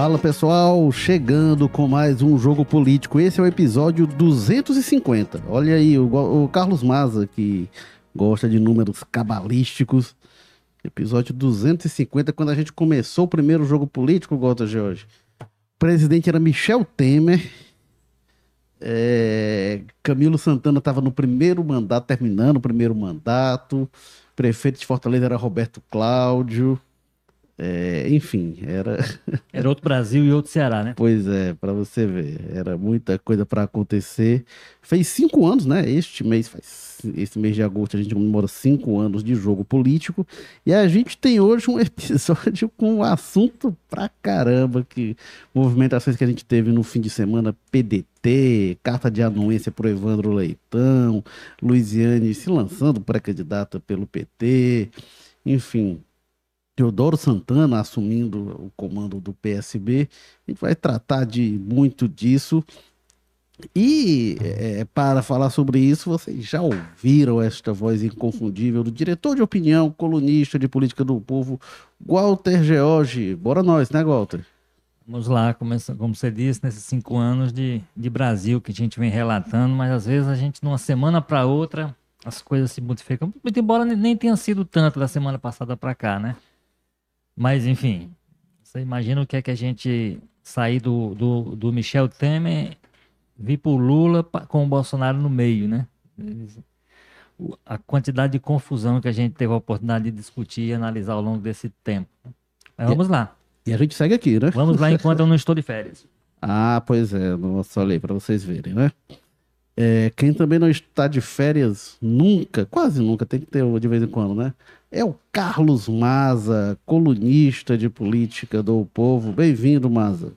Fala pessoal, chegando com mais um jogo político. Esse é o episódio 250. Olha aí, o, o Carlos Maza, que gosta de números cabalísticos. Episódio 250, quando a gente começou o primeiro jogo político, Gota George. O presidente era Michel Temer. É, Camilo Santana estava no primeiro mandato, terminando o primeiro mandato. Prefeito de Fortaleza era Roberto Cláudio. É, enfim, era. Era outro Brasil e outro Ceará, né? Pois é, para você ver. Era muita coisa para acontecer. Fez cinco anos, né? Este mês faz. Esse mês de agosto a gente comemora cinco anos de jogo político. E a gente tem hoje um episódio com um assunto pra caramba. Que movimentações que a gente teve no fim de semana: PDT, carta de anuência pro Evandro Leitão, Luiziane se lançando pré-candidata pelo PT. Enfim, Teodoro Santana assumindo o comando do PSB. A gente vai tratar de muito disso. E é, para falar sobre isso, vocês já ouviram esta voz inconfundível do diretor de opinião, colunista de política do povo, Walter George. Bora nós, né, Walter? Vamos lá, como, você disse, nesses cinco anos de, de Brasil que a gente vem relatando, mas às vezes a gente, de uma semana para outra, as coisas se modificam. Muito embora nem tenha sido tanto da semana passada para cá, né? Mas, enfim, você imagina o que é que a gente sair do, do, do Michel Temer, vir para o Lula com o Bolsonaro no meio, né? A quantidade de confusão que a gente teve a oportunidade de discutir e analisar ao longo desse tempo. Mas vamos lá. E a gente segue aqui, né? Vamos lá enquanto eu não estou de férias. Ah, pois é, olha aí para vocês verem, né? É, quem também não está de férias nunca, quase nunca, tem que ter de vez em quando, né? É o Carlos Maza, colunista de política do Povo. Bem-vindo, Maza.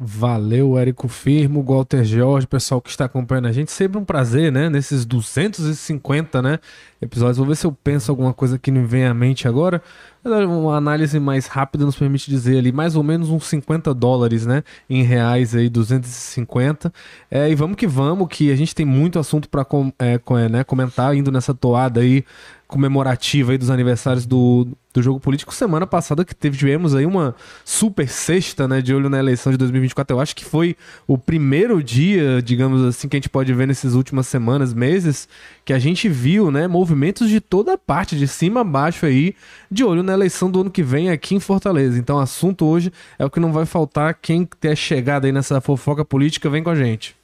Valeu, Érico Firmo, Walter Jorge, pessoal que está acompanhando a gente. Sempre um prazer, né? Nesses 250, né? Episódios. Vou ver se eu penso alguma coisa que não vem à mente agora. Uma análise mais rápida nos permite dizer ali mais ou menos uns 50 dólares, né? Em reais aí, 250. É, e vamos que vamos, que a gente tem muito assunto para com, é, é, né, comentar, indo nessa toada aí comemorativa aí dos aniversários do, do jogo político. Semana passada que teve, tivemos aí uma super sexta, né, de olho na eleição de 2024. Eu acho que foi o primeiro dia, digamos assim, que a gente pode ver nessas últimas semanas, meses, que a gente viu, né, movimentos de toda parte, de cima a baixo aí, de olho na eleição do ano que vem aqui em Fortaleza. Então, assunto hoje é o que não vai faltar. Quem ter chegado aí nessa fofoca política, vem com a gente.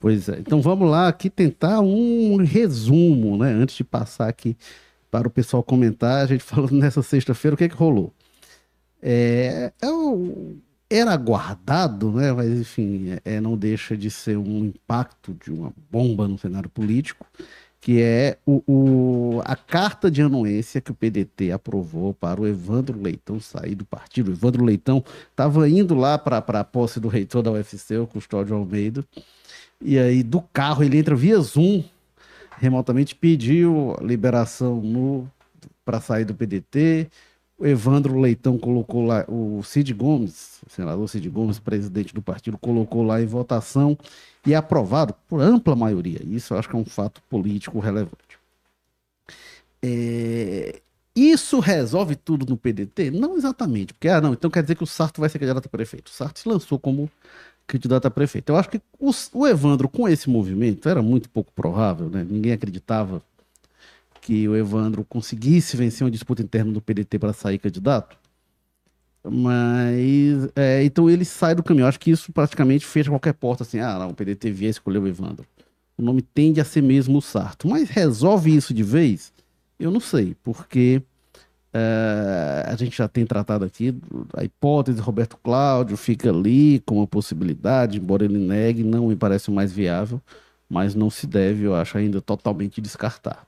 Pois é. Então vamos lá aqui tentar um resumo, né? Antes de passar aqui para o pessoal comentar, a gente falando nessa sexta-feira o que, é que rolou. É, é era aguardado, né? Mas enfim, é, não deixa de ser um impacto de uma bomba no cenário político, que é o, o, a carta de anuência que o PDT aprovou para o Evandro Leitão sair do partido. O Evandro Leitão estava indo lá para a posse do reitor da UFC, o Custódio Almeida. E aí, do carro, ele entra via Zoom, remotamente pediu liberação no para sair do PDT. O Evandro Leitão colocou lá, o Cid Gomes, o senador Cid Gomes, presidente do partido, colocou lá em votação e é aprovado por ampla maioria. Isso eu acho que é um fato político relevante. É... Isso resolve tudo no PDT? Não exatamente, porque, ah, não, então quer dizer que o Sarto vai ser candidato a prefeito. O Sarto se lançou como candidato a prefeito. Eu acho que o, o Evandro, com esse movimento, era muito pouco provável, né? Ninguém acreditava que o Evandro conseguisse vencer uma disputa interna do PDT para sair candidato. Mas, é, então ele sai do caminho. Eu acho que isso praticamente fecha qualquer porta, assim, ah, não, o PDT vier escolher o Evandro. O nome tende a ser mesmo o Sarto. Mas resolve isso de vez? Eu não sei, porque é, a gente já tem tratado aqui a hipótese Roberto Cláudio fica ali com uma possibilidade, embora ele negue, não me parece mais viável, mas não se deve, eu acho, ainda totalmente descartar.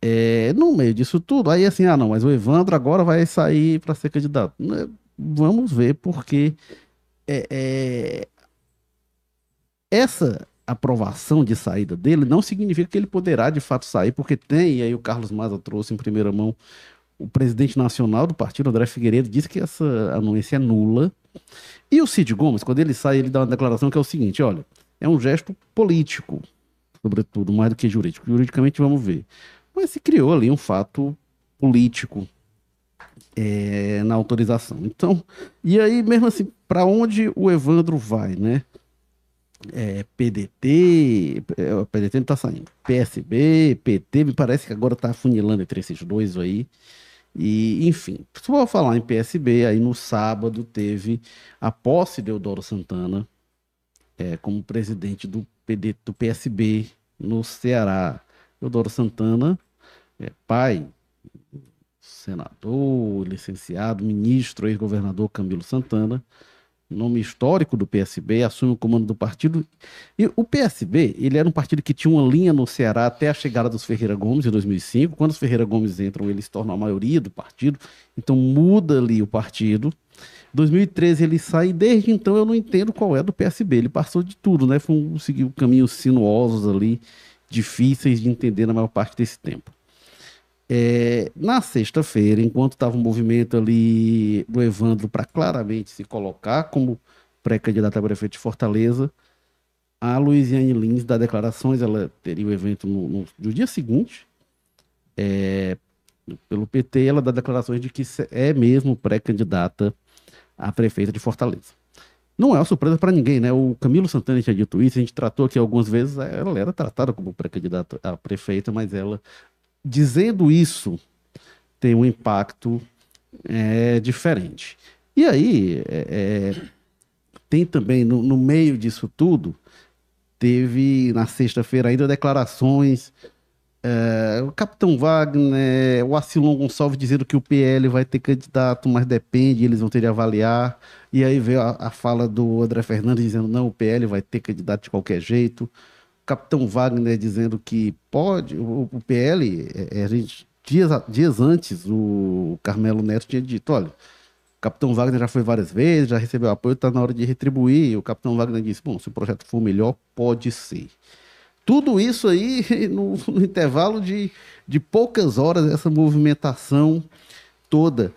É, no meio disso tudo, aí assim, ah não, mas o Evandro agora vai sair para ser candidato. Né, vamos ver, porque é, é, essa aprovação de saída dele não significa que ele poderá de fato sair, porque tem, e aí o Carlos Maza trouxe em primeira mão o presidente nacional do partido, André Figueiredo, disse que essa anuência é nula. E o Cid Gomes, quando ele sai, ele dá uma declaração que é o seguinte: olha, é um gesto político, sobretudo, mais do que jurídico. Juridicamente, vamos ver. Mas se criou ali um fato político é, na autorização. Então, e aí, mesmo assim, para onde o Evandro vai, né? É, PDT, é, PDT não tá saindo. PSB, PT, me parece que agora tá funilando entre esses dois aí. E, enfim, se eu falar em PSB, aí no sábado teve a posse de Eudoro Santana é, como presidente do, PD, do PSB no Ceará. Eudoro Santana, é, pai, senador, licenciado, ministro, ex-governador Camilo Santana, nome histórico do PSB, assume o comando do partido. E o PSB, ele era um partido que tinha uma linha no Ceará até a chegada dos Ferreira Gomes em 2005. Quando os Ferreira Gomes entram, eles tornam a maioria do partido. Então muda ali o partido. 2013 ele sai e desde então eu não entendo qual é do PSB. Ele passou de tudo, né? Foi um, seguiu caminhos sinuosos ali, difíceis de entender na maior parte desse tempo. É, na sexta-feira, enquanto estava um movimento ali do Evandro para claramente se colocar como pré-candidata a prefeito de Fortaleza, a Luiziane Lins dá declarações, ela teria o evento no, no, no dia seguinte, é, pelo PT, ela dá declarações de que é mesmo pré-candidata a prefeita de Fortaleza. Não é uma surpresa para ninguém, né? O Camilo Santana tinha dito isso, a gente tratou aqui algumas vezes, ela era tratada como pré-candidata a prefeita, mas ela dizendo isso tem um impacto é, diferente. E aí, é, é, tem também, no, no, meio disso tudo, teve na sexta-feira ainda declarações. É, o capitão Wagner, o Acilon Gonçalves dizendo que o PL vai ter candidato, mas depende, eles vão ter de avaliar. E aí veio a, a fala do André Fernandes dizendo: não, o PL vai ter candidato de qualquer jeito. Capitão Wagner dizendo que pode, o, o PL, é, é, dias, dias antes, o Carmelo Neto tinha dito, olha, o Capitão Wagner já foi várias vezes, já recebeu apoio, está na hora de retribuir. E o Capitão Wagner disse, bom, se o projeto for melhor, pode ser. Tudo isso aí no, no intervalo de, de poucas horas, essa movimentação toda.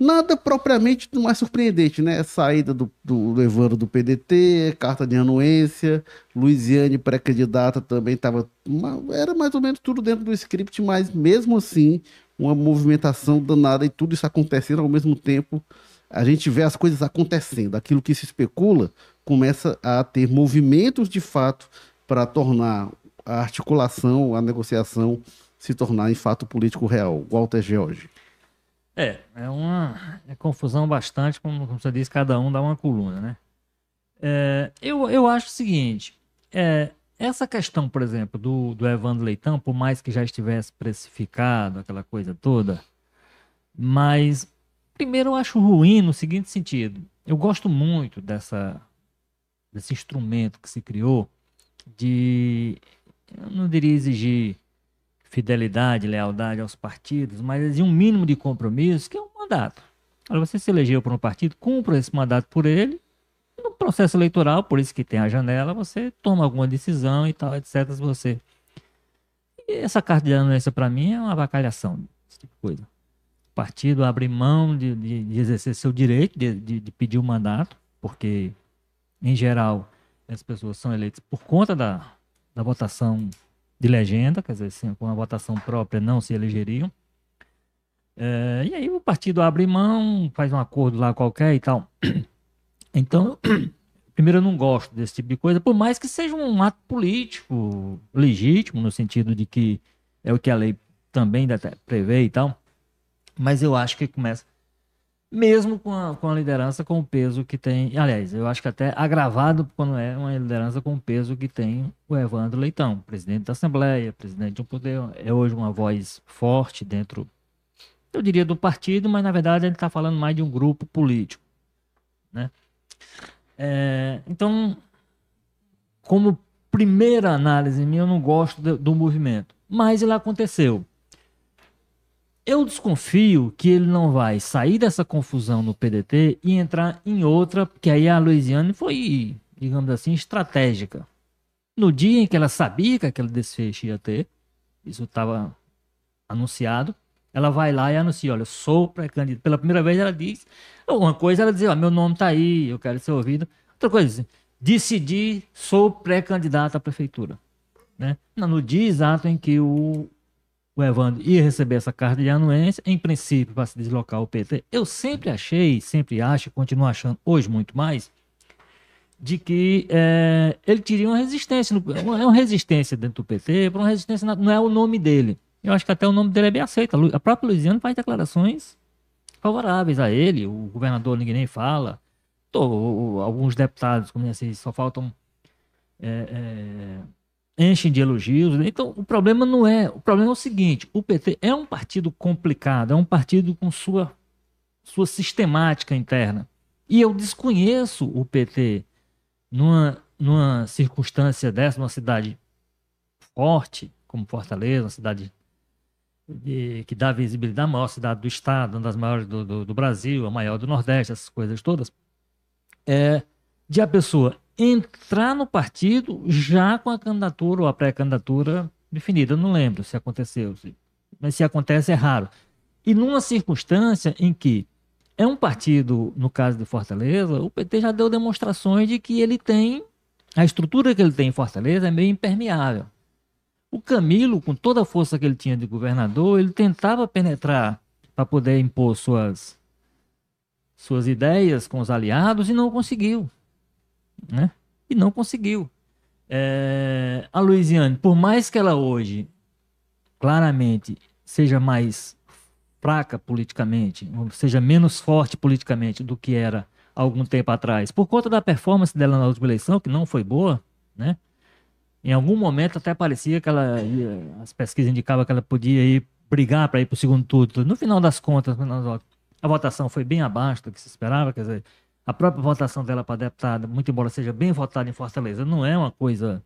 Nada propriamente mais surpreendente, né? Saída do, do, do Evandro do PDT, carta de anuência, Luiziane pré-candidata também estava. Era mais ou menos tudo dentro do script, mas mesmo assim, uma movimentação danada e tudo isso acontecendo ao mesmo tempo. A gente vê as coisas acontecendo. Aquilo que se especula começa a ter movimentos de fato para tornar a articulação, a negociação se tornar em fato político real. Walter George. É, é uma é confusão bastante, como, você disse, cada um dá uma coluna, né? É, eu, eu acho o seguinte, é, essa questão, por exemplo, do, do Evandro Leitão, por mais que já estivesse precificado, aquela coisa toda, mas primeiro eu acho ruim no seguinte sentido, eu gosto muito dessa, desse instrumento que se criou de, eu não diria exigir fidelidade, lealdade aos partidos, mas exige um mínimo de compromisso, que é um mandato. Olha, você se elegeu por um partido, cumpra esse mandato por ele. No processo eleitoral, por isso que tem a janela, você toma alguma decisão e tal, etc. Você. E essa carta de anuência, para mim, é uma avacalhação, tipo de coisa. O partido abre mão de, de, de exercer seu direito de, de, de pedir o um mandato, porque, em geral, as pessoas são eleitas por conta da, da votação de legenda, quer dizer, com a votação própria não se elegeriam. É, e aí o partido abre mão, faz um acordo lá qualquer e tal. Então, primeiro eu não gosto desse tipo de coisa, por mais que seja um ato político legítimo, no sentido de que é o que a lei também prevê e tal. Mas eu acho que começa mesmo com a, com a liderança com o peso que tem. Aliás, eu acho que até agravado quando é uma liderança com o peso que tem o Evandro Leitão, presidente da Assembleia, presidente de um poder, é hoje uma voz forte dentro, eu diria, do partido, mas na verdade ele está falando mais de um grupo político. Né? É, então, como primeira análise minha, eu não gosto do, do movimento, mas ele aconteceu. Eu desconfio que ele não vai sair dessa confusão no PDT e entrar em outra, porque aí a Louisiana foi, digamos assim, estratégica. No dia em que ela sabia que aquele desfecho ia ter, isso estava anunciado, ela vai lá e anuncia, olha, sou pré-candidato. Pela primeira vez ela diz, uma coisa ela diz, ó, meu nome está aí, eu quero ser ouvido. Outra coisa, decidi, sou pré-candidato à prefeitura. Né? No dia exato em que o o Evandro ia receber essa carta de anuência, em princípio, para se deslocar ao PT. Eu sempre achei, sempre acho, continuo achando hoje muito mais, de que é, ele teria uma resistência, é uma resistência dentro do PT, uma resistência, não é o nome dele. Eu acho que até o nome dele é bem aceito. A própria Luiziano faz declarações favoráveis a ele, o governador ninguém nem fala, Tô, alguns deputados, como assim, só faltam. É, é, enchem de elogios. Então, o problema não é. O problema é o seguinte: o PT é um partido complicado, é um partido com sua, sua sistemática interna. E eu desconheço o PT numa, numa circunstância dessa, numa cidade forte, como Fortaleza, uma cidade de, que dá visibilidade, a maior cidade do estado, uma das maiores do, do, do, Brasil, a maior do Nordeste, essas coisas todas, é de a pessoa entrar no partido já com a candidatura ou a pré-candidatura definida. Eu não lembro se aconteceu, mas se acontece é raro. E numa circunstância em que é um partido, no caso de Fortaleza, o PT já deu demonstrações de que ele tem, a estrutura que ele tem em Fortaleza é meio impermeável. O Camilo, com toda a força que ele tinha de governador, ele tentava penetrar para poder impor suas, suas ideias com os aliados e não conseguiu. Né? E não conseguiu. É, a Louisiane, por mais que ela hoje claramente seja mais fraca politicamente, ou seja, menos forte politicamente do que era algum tempo atrás, por conta da performance dela na última eleição, que não foi boa, né? Em algum momento até parecia que ela, as pesquisas indicavam que ela podia ir brigar para ir para o segundo turno. No final das contas, a votação foi bem abaixo do que se esperava, quer dizer, a própria votação dela para deputada, muito embora seja bem votada em Fortaleza, não é uma coisa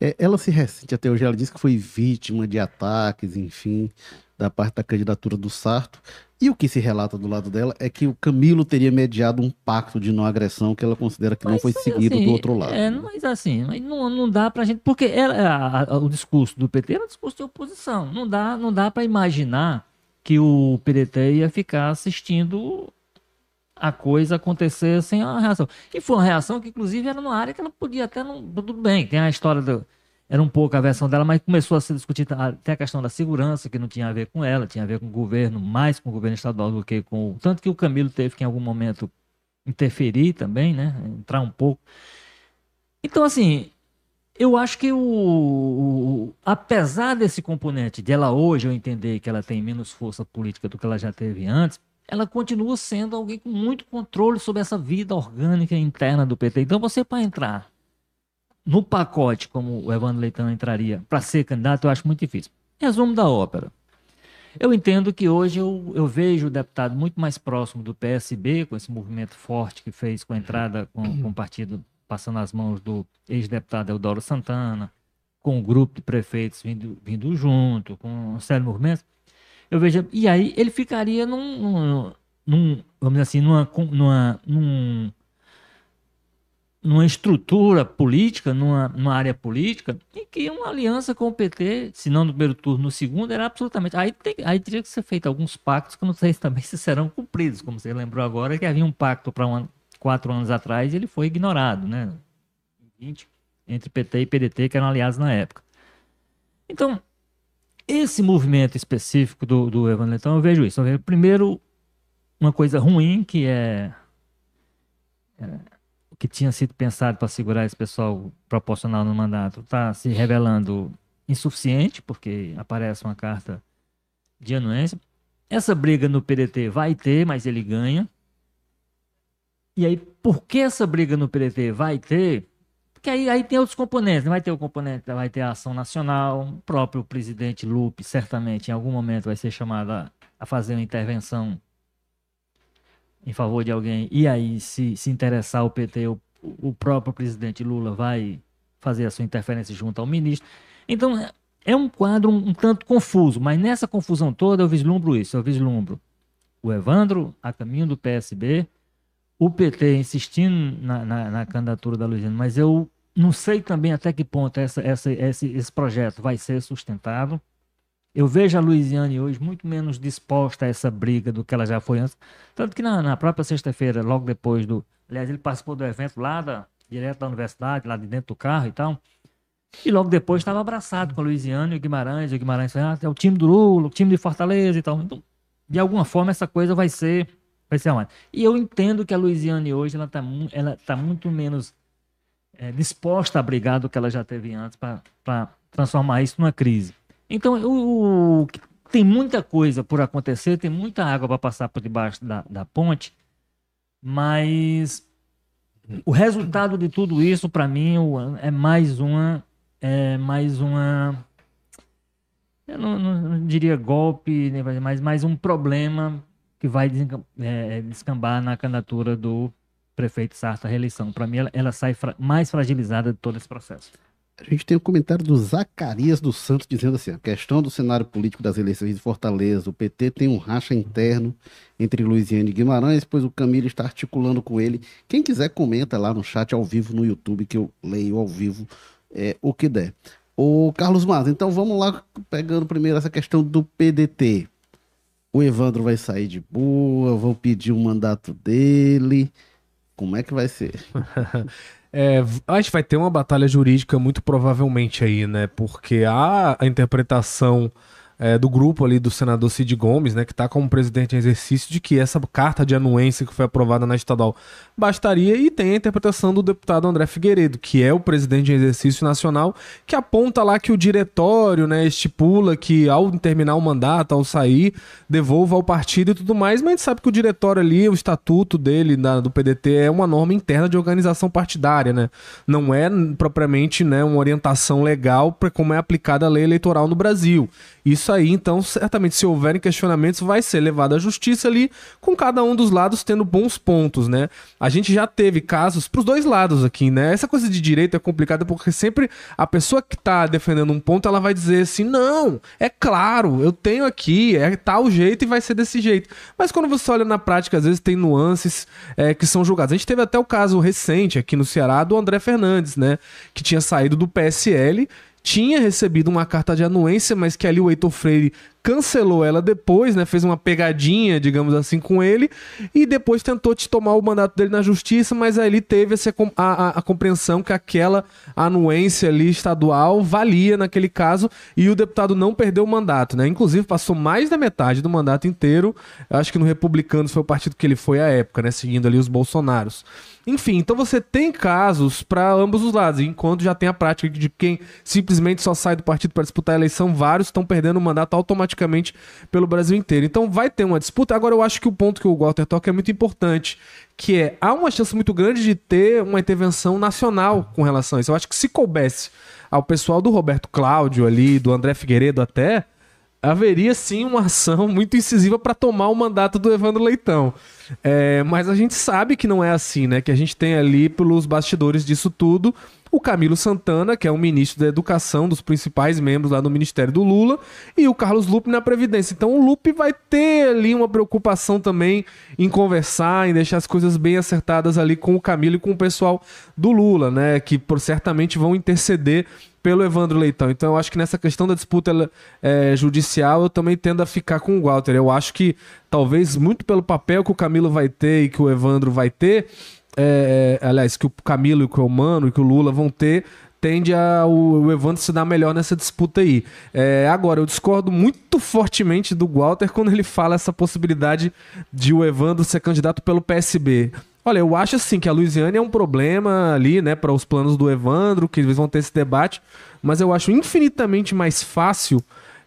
é, ela se ressente até hoje, ela diz que foi vítima de ataques, enfim, da parte da candidatura do Sarto. E o que se relata do lado dela é que o Camilo teria mediado um pacto de não agressão que ela considera que mas, não foi seguido assim, do outro lado. É, mas assim, não, não dá pra gente. Porque ela, a, a, o discurso do PT era um discurso de oposição. Não dá, não dá para imaginar que o PDT ia ficar assistindo a coisa acontecer sem uma reação. E foi uma reação que, inclusive, era numa área que ela podia até não. Tudo bem, tem a história do. Era um pouco a versão dela, mas começou a ser discutida até a questão da segurança, que não tinha a ver com ela, tinha a ver com o governo, mais com o governo estadual do que com. Tanto que o Camilo teve que, em algum momento, interferir também, né? Entrar um pouco. Então, assim, eu acho que o, o, apesar desse componente de ela hoje eu entender que ela tem menos força política do que ela já teve antes, ela continua sendo alguém com muito controle sobre essa vida orgânica interna do PT. Então, você para entrar no pacote, como o Evandro Leitão entraria, para ser candidato, eu acho muito difícil. Resumo da ópera. Eu entendo que hoje eu, eu vejo o deputado muito mais próximo do PSB, com esse movimento forte que fez com a entrada com, com o partido passando as mãos do ex-deputado Eudoro Santana, com o grupo de prefeitos vindo, vindo junto, com o sério movimento eu vejo. E aí ele ficaria num. num, num vamos dizer assim, numa, numa, num, numa estrutura política, numa, numa área política, em que uma aliança com o PT, se não no primeiro turno, no segundo, era absolutamente. Aí, tem, aí teria que ser feito alguns pactos que não sei também se serão cumpridos, como você lembrou agora, que havia um pacto para um, quatro anos atrás e ele foi ignorado, né? 20, entre PT e PDT, que eram aliados na época. Então, esse movimento específico do, do Evandro eu vejo isso. Eu vejo, primeiro, uma coisa ruim, que é, é o que tinha sido pensado para segurar esse pessoal proporcional no mandato, está se revelando insuficiente, porque aparece uma carta de anuência. Essa briga no PDT vai ter, mas ele ganha. E aí, por que essa briga no PDT vai ter? Porque aí, aí tem outros componentes, né? vai ter o componente, vai ter a ação nacional, o próprio presidente Lupe certamente em algum momento vai ser chamado a, a fazer uma intervenção em favor de alguém, e aí se, se interessar o PT, o, o próprio presidente Lula vai fazer a sua interferência junto ao ministro. Então é, é um quadro um, um tanto confuso, mas nessa confusão toda eu vislumbro isso, eu vislumbro o Evandro a caminho do PSB, o PT insistindo na, na, na candidatura da Luiziane, mas eu não sei também até que ponto essa, essa, esse, esse projeto vai ser sustentado. Eu vejo a Luiziane hoje muito menos disposta a essa briga do que ela já foi antes. Tanto que na, na própria sexta-feira, logo depois do. Aliás, ele participou do evento lá, da, direto da universidade, lá de dentro do carro e tal. E logo depois estava abraçado com a Luiziane e o Guimarães. O Guimarães ah, é o time do Lula, o time de Fortaleza e tal. Então, de alguma forma, essa coisa vai ser, vai ser. E eu entendo que a Luiziane hoje ela está ela tá muito menos é, disposta a brigar do que ela já teve antes para transformar isso numa crise. Então, o, o, tem muita coisa por acontecer, tem muita água para passar por debaixo da, da ponte, mas o resultado de tudo isso, para mim, é mais uma. É mais uma. Eu não, não diria golpe, mas mais um problema que vai é, descambar na candidatura do prefeito Sarta à reeleição. Para mim, ela, ela sai fra mais fragilizada de todo esse processo. A gente tem um comentário do Zacarias dos Santos dizendo assim: a questão do cenário político das eleições de Fortaleza, o PT tem um racha interno entre Luiziane e Guimarães, pois o Camilo está articulando com ele. Quem quiser, comenta lá no chat ao vivo no YouTube, que eu leio ao vivo é, o que der. O Carlos Matos, então vamos lá, pegando primeiro essa questão do PDT. O Evandro vai sair de boa, vou pedir o um mandato dele. Como é que vai ser? É, a gente vai ter uma batalha jurídica muito provavelmente aí, né? Porque a, a interpretação é, do grupo ali do senador Cid Gomes, né, que está como presidente em exercício, de que essa carta de anuência que foi aprovada na estadual bastaria, e tem a interpretação do deputado André Figueiredo, que é o presidente em exercício nacional, que aponta lá que o diretório né, estipula que ao terminar o mandato, ao sair, devolva ao partido e tudo mais, mas a gente sabe que o diretório ali, o estatuto dele, da, do PDT, é uma norma interna de organização partidária, né? Não é propriamente né, uma orientação legal para como é aplicada a lei eleitoral no Brasil. Isso aí, então, certamente, se houverem questionamentos, vai ser levado à justiça ali, com cada um dos lados tendo bons pontos, né? A gente já teve casos pros dois lados aqui, né? Essa coisa de direito é complicada porque sempre a pessoa que tá defendendo um ponto, ela vai dizer assim: não, é claro, eu tenho aqui, é tal jeito e vai ser desse jeito. Mas quando você olha na prática, às vezes tem nuances é, que são julgadas. A gente teve até o caso recente aqui no Ceará do André Fernandes, né? Que tinha saído do PSL tinha recebido uma carta de anuência, mas que ali o Heitor Freire cancelou ela depois, né? Fez uma pegadinha, digamos assim, com ele e depois tentou te tomar o mandato dele na justiça, mas aí ele teve essa, a, a, a, compreensão que aquela anuência ali estadual valia naquele caso e o deputado não perdeu o mandato, né? Inclusive passou mais da metade do mandato inteiro. acho que no Republicanos foi o partido que ele foi à época, né? Seguindo ali os Bolsonaros. Enfim, então você tem casos para ambos os lados, enquanto já tem a prática de quem simplesmente só sai do partido para disputar a eleição, vários estão perdendo o mandato automaticamente pelo Brasil inteiro. Então vai ter uma disputa. Agora eu acho que o ponto que o Walter toca é muito importante, que é há uma chance muito grande de ter uma intervenção nacional com relação a isso. Eu acho que se coubesse ao pessoal do Roberto Cláudio ali, do André Figueiredo até, haveria sim uma ação muito incisiva para tomar o mandato do Evandro Leitão. É, mas a gente sabe que não é assim, né? Que a gente tem ali pelos bastidores disso tudo o Camilo Santana, que é o ministro da Educação, dos principais membros lá do Ministério do Lula, e o Carlos Lupe na Previdência. Então o Lupe vai ter ali uma preocupação também em conversar, em deixar as coisas bem acertadas ali com o Camilo e com o pessoal do Lula, né? Que por, certamente vão interceder pelo Evandro Leitão. Então eu acho que nessa questão da disputa é, judicial eu também tendo a ficar com o Walter. Eu acho que talvez muito pelo papel que o Camilo vai ter e que o Evandro vai ter, é, é, aliás, que o Camilo e que o Mano e que o Lula vão ter, tende a o, o Evandro se dar melhor nessa disputa aí. É, agora, eu discordo muito fortemente do Walter quando ele fala essa possibilidade de o Evandro ser candidato pelo PSB. Olha, eu acho assim que a Luiziane é um problema ali, né, para os planos do Evandro, que eles vão ter esse debate, mas eu acho infinitamente mais fácil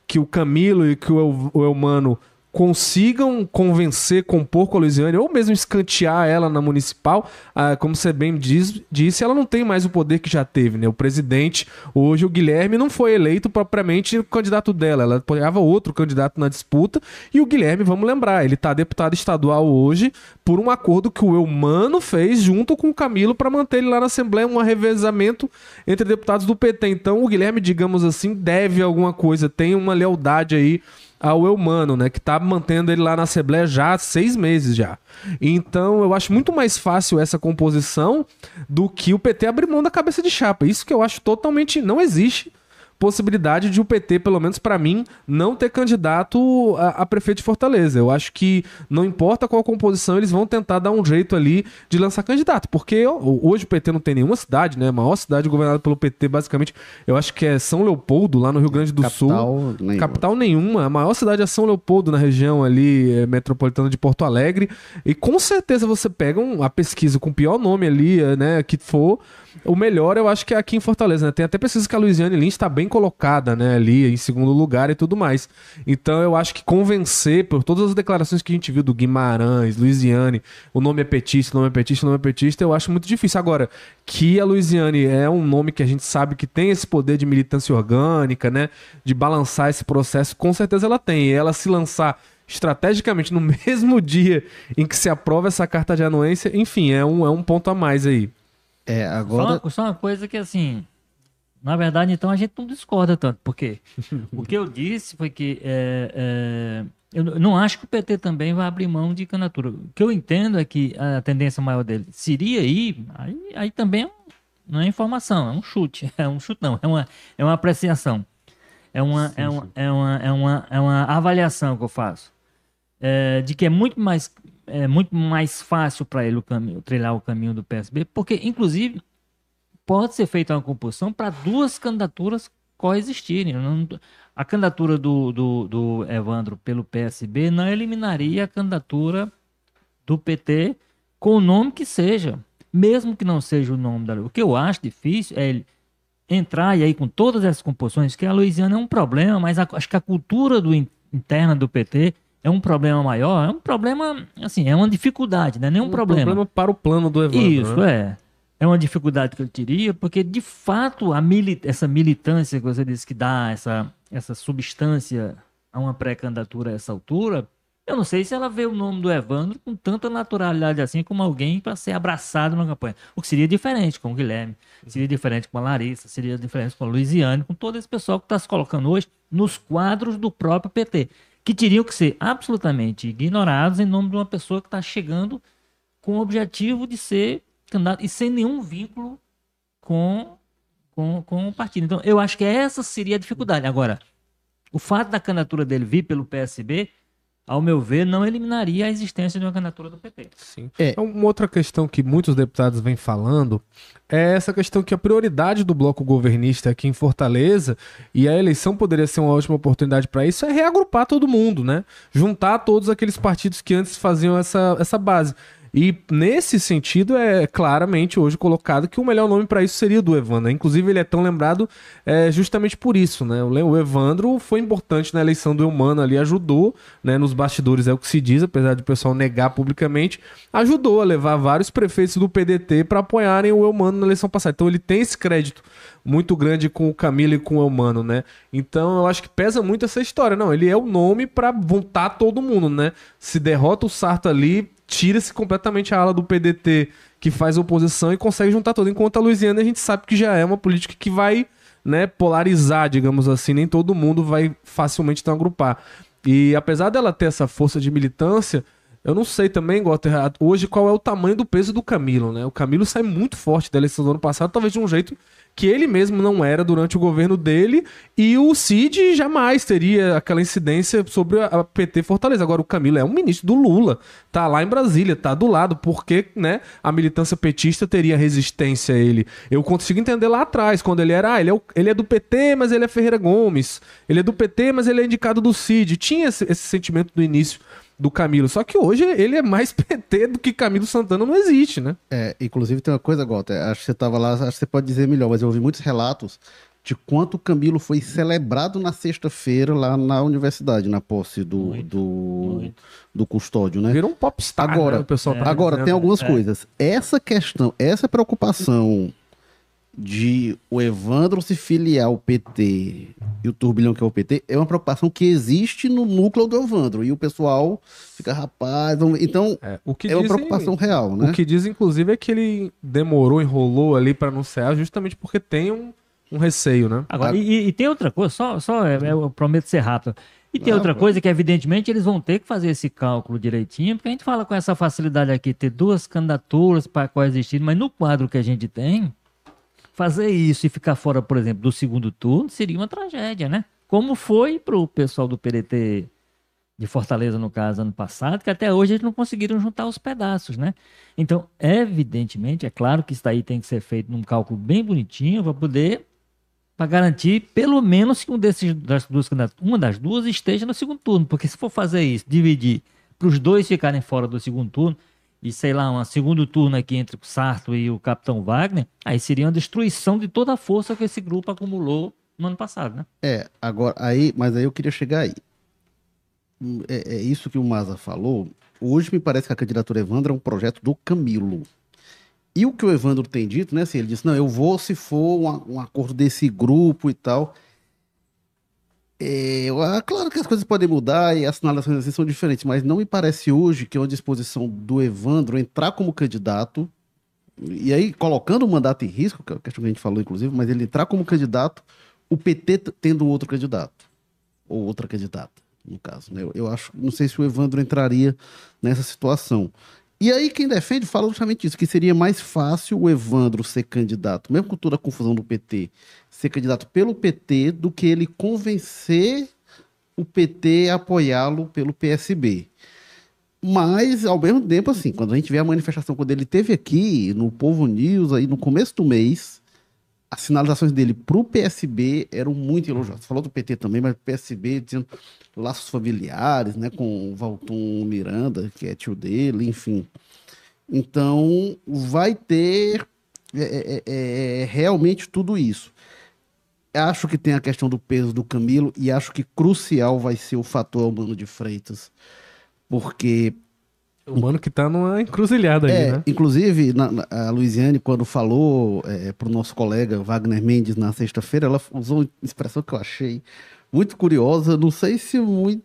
que o Camilo e que o, o Elmano consigam convencer, compor com a Luiziane, ou mesmo escantear ela na municipal, ah, como você bem diz, disse, ela não tem mais o poder que já teve, né? O presidente, hoje o Guilherme não foi eleito propriamente o candidato dela, ela apoiava outro candidato na disputa, e o Guilherme, vamos lembrar, ele está deputado estadual hoje por um acordo que o Eumano fez junto com o Camilo para manter ele lá na Assembleia, um revezamento entre deputados do PT. Então o Guilherme, digamos assim, deve alguma coisa, tem uma lealdade aí ao Eumano, né? Que tá mantendo ele lá na Assembleia já há seis meses já. Então eu acho muito mais fácil essa composição do que o PT abrir mão da cabeça de chapa. Isso que eu acho totalmente. não existe. Possibilidade de o PT, pelo menos para mim, não ter candidato a, a, prefeito de Fortaleza. Eu acho que não importa qual composição, eles vão tentar dar um jeito ali de lançar candidato, porque hoje o PT não tem nenhuma cidade, né? A maior cidade governada pelo PT, basicamente, eu acho que é São Leopoldo, lá no Rio Grande do Capital Sul. Nenhuma. Capital nenhuma. A maior cidade é São Leopoldo, na região ali é, metropolitana de Porto Alegre. E com certeza você pega um, a pesquisa com o pior nome ali, né, que for o melhor eu acho que é aqui em Fortaleza, né? Tem até pesquisa que a Luiziane Lins está bem colocada, né? Ali em segundo lugar e tudo mais. Então eu acho que convencer, por todas as declarações que a gente viu do Guimarães, Luiziane, o nome é petista, o nome é petista, o nome é petista, eu acho muito difícil. Agora, que a Luiziane é um nome que a gente sabe que tem esse poder de militância orgânica, né? De balançar esse processo, com certeza ela tem. E ela se lançar estrategicamente no mesmo dia em que se aprova essa carta de anuência, enfim, é um, é um ponto a mais aí. É, agora. Só uma, só uma coisa que assim. Na verdade, então a gente não discorda tanto, porque o que eu disse foi que é, é, eu não acho que o PT também vai abrir mão de candidatura. O que eu entendo é que a tendência maior dele seria ir, aí, aí também é não é informação, é um chute, é um chute não, é uma, é uma apreciação, é uma, é, uma, é, uma, é, uma, é uma avaliação que eu faço, é, de que é muito mais é muito mais fácil para ele o caminho, trilhar o caminho do PSB, porque, inclusive, pode ser feita uma composição para duas candidaturas coexistirem. a candidatura do, do, do, Evandro pelo PSB não eliminaria a candidatura do PT com o nome que seja, mesmo que não seja o nome da. O que eu acho difícil é ele entrar e aí com todas essas composições, que a Louisiana é um problema, mas a, acho que a cultura do, interna do PT é um problema maior, é um problema, assim, é uma dificuldade, não é nenhum um problema. problema para o plano do Evandro. Isso, né? é. É uma dificuldade que eu teria, porque de fato a mili essa militância que você disse que dá essa, essa substância a uma pré-candidatura a essa altura, eu não sei se ela vê o nome do Evandro com tanta naturalidade assim como alguém para ser abraçado na campanha. O que seria diferente com o Guilherme, seria diferente com a Larissa, seria diferente com a Luiziane, com todo esse pessoal que está se colocando hoje nos quadros do próprio PT que teriam que ser absolutamente ignorados em nome de uma pessoa que está chegando com o objetivo de ser candidato e sem nenhum vínculo com, com, com o partido. Então, eu acho que essa seria a dificuldade. Agora, o fato da candidatura dele vir pelo PSB ao meu ver, não eliminaria a existência de uma candidatura do PT. Sim. É. Então, uma outra questão que muitos deputados vêm falando é essa questão que a prioridade do bloco governista aqui em Fortaleza, e a eleição poderia ser uma ótima oportunidade para isso, é reagrupar todo mundo, né? Juntar todos aqueles partidos que antes faziam essa, essa base. E nesse sentido é claramente hoje colocado que o melhor nome para isso seria o do Evandro. Inclusive ele é tão lembrado é, justamente por isso, né? O Evandro foi importante na eleição do Eumano ali, ajudou, né? Nos bastidores é o que se diz, apesar de o pessoal negar publicamente, ajudou a levar vários prefeitos do PDT para apoiarem o Eumano na eleição passada. Então ele tem esse crédito muito grande com o Camilo e com o Eumano, né? Então eu acho que pesa muito essa história. Não, ele é o nome para voltar todo mundo, né? Se derrota o Sarto ali, tira-se completamente a ala do PDT que faz oposição e consegue juntar todo. Enquanto a Luiziana a gente sabe que já é uma política que vai né, polarizar, digamos assim, nem todo mundo vai facilmente então agrupar. E apesar dela ter essa força de militância, eu não sei também, Gotter, hoje qual é o tamanho do peso do Camilo, né? O Camilo sai muito forte da eleição do ano passado, talvez de um jeito que ele mesmo não era durante o governo dele, e o Cid jamais teria aquela incidência sobre a PT Fortaleza. Agora, o Camilo é um ministro do Lula, tá lá em Brasília, tá do lado, porque né, a militância petista teria resistência a ele. Eu consigo entender lá atrás, quando ele era, ah, ele é, o, ele é do PT, mas ele é Ferreira Gomes, ele é do PT, mas ele é indicado do Cid. Tinha esse, esse sentimento no início do Camilo. Só que hoje ele é mais PT do que Camilo Santana não existe, né? É, inclusive tem uma coisa, Gota, acho que você estava lá, acho que você pode dizer melhor, mas eu ouvi muitos relatos de quanto o Camilo foi celebrado na sexta-feira lá na universidade, na posse do, muito, do, muito. do custódio, né? Virou um popstar, agora, né? o pessoal tá Agora, tem algumas é. coisas. Essa questão, essa preocupação de o Evandro se filiar ao PT e o turbilhão que é o PT é uma preocupação que existe no núcleo do Evandro. E o pessoal fica rapaz então é, o que é dizem, uma preocupação real né? o que diz inclusive é que ele demorou enrolou ali para anunciar justamente porque tem um, um receio né? Agora e, e, tem outra coisa só só é, é, eu prometo ser rápido. E tem outra coisa que, evidentemente, eles vão ter que fazer esse cálculo direitinho, porque a gente fala com essa facilidade aqui, ter duas candidaturas para coexistir, mas no quadro que a gente tem, fazer isso e ficar fora, por exemplo, do segundo turno seria uma tragédia, né? Como foi para o pessoal do PDT de Fortaleza, no caso, ano passado, que até hoje eles não conseguiram juntar os pedaços, né? Então, evidentemente, é claro que isso aí tem que ser feito num cálculo bem bonitinho para poder para garantir pelo menos que um desses, das duas, uma das duas esteja no segundo turno. Porque se for fazer isso, dividir para os dois ficarem fora do segundo turno, e sei lá, um segundo turno aqui entre o Sarto e o Capitão Wagner, aí seria uma destruição de toda a força que esse grupo acumulou no ano passado, né? É, agora, aí, mas aí eu queria chegar aí. É, é isso que o Maza falou. Hoje me parece que a candidatura Evandro é um projeto do Camilo. E o que o Evandro tem dito, né? Assim, ele disse: não, eu vou se for um, um acordo desse grupo e tal. É, ah, claro que as coisas podem mudar e as sinalizações assim são diferentes, mas não me parece hoje que é uma disposição do Evandro entrar como candidato, e aí colocando o mandato em risco, que é a questão que a gente falou, inclusive, mas ele entrar como candidato, o PT tendo outro candidato, ou outra candidata, no caso. Né? Eu, eu acho, não sei se o Evandro entraria nessa situação. E aí quem defende fala justamente isso, que seria mais fácil o Evandro ser candidato, mesmo com toda a confusão do PT, ser candidato pelo PT do que ele convencer o PT a apoiá-lo pelo PSB. Mas, ao mesmo tempo, assim, quando a gente vê a manifestação, quando ele teve aqui no Povo News, aí no começo do mês, as sinalizações dele para o PSB eram muito elogiosas. Falou do PT também, mas PSB dizendo laços familiares, né, com o Valton Miranda, que é tio dele, enfim. Então, vai ter é, é, é, é, realmente tudo isso. Acho que tem a questão do peso do Camilo e acho que crucial vai ser o fator humano de Freitas, porque o mano que tá numa encruzilhada é, aí, né? Inclusive, na, na, a Luiziane, quando falou é, pro nosso colega Wagner Mendes na sexta-feira, ela usou uma expressão que eu achei muito curiosa, não sei se muito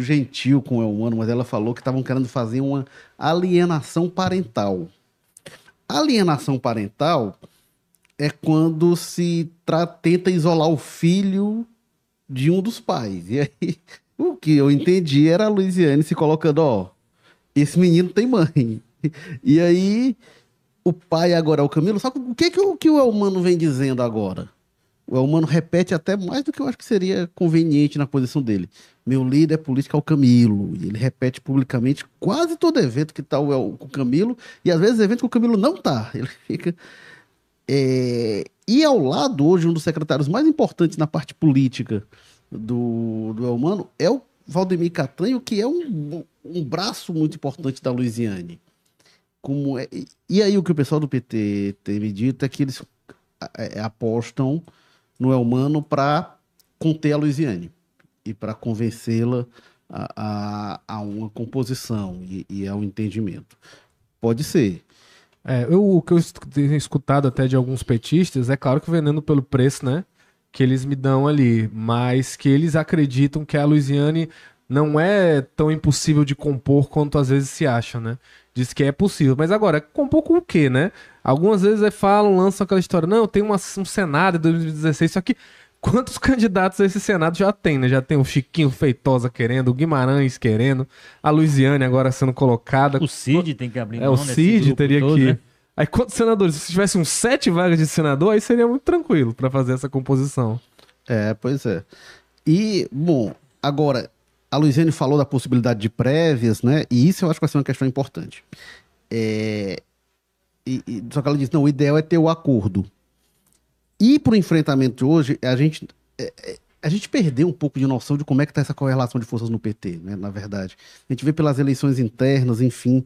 gentil com o humano, mas ela falou que estavam querendo fazer uma alienação parental. Alienação parental é quando se tenta isolar o filho de um dos pais. E aí, o que eu entendi era a Luiziane se colocando, ó esse menino tem mãe. E aí, o pai agora é o Camilo. Só que o que, que, o, que o Elmano vem dizendo agora? O Elmano repete até mais do que eu acho que seria conveniente na posição dele. Meu líder político é o Camilo. E ele repete publicamente quase todo evento que está o, o Camilo. E às vezes evento que o Camilo não está. Ele fica. É... E ao lado, hoje, um dos secretários mais importantes na parte política do, do Elmano é o Valdemir Catanho, que é um, um braço muito importante da Luiziane. Como é, e aí o que o pessoal do PT tem me dito é que eles é, é apostam no Elmano para conter a Luiziane e para convencê-la a, a, a, uma composição e, e a um entendimento. Pode ser. É, eu, o que eu tenho escutado até de alguns petistas, é claro que vendendo pelo preço, né? Que eles me dão ali, mas que eles acreditam que a Luiziane não é tão impossível de compor quanto às vezes se acha, né? Diz que é possível. Mas agora, compor com o quê, né? Algumas vezes é, falam, lançam aquela história, não, tem uma, um Senado de 2016, só que quantos candidatos esse Senado já tem, né? Já tem o Chiquinho Feitosa querendo, o Guimarães querendo, a Luiziane agora sendo colocada. O Cid tem que abrir É, o Cid teria todo, que... Né? Aí quantos senadores? Se tivesse uns sete vagas de senador, aí seria muito tranquilo para fazer essa composição. É, pois é. E, bom, agora, a Luiziane falou da possibilidade de prévias, né? E isso eu acho que vai ser uma questão importante. É... E, e, só que ela disse, não, o ideal é ter o acordo. E para o enfrentamento de hoje, a gente, é, é, a gente perdeu um pouco de noção de como é que está essa correlação de forças no PT, né, na verdade. A gente vê pelas eleições internas, enfim.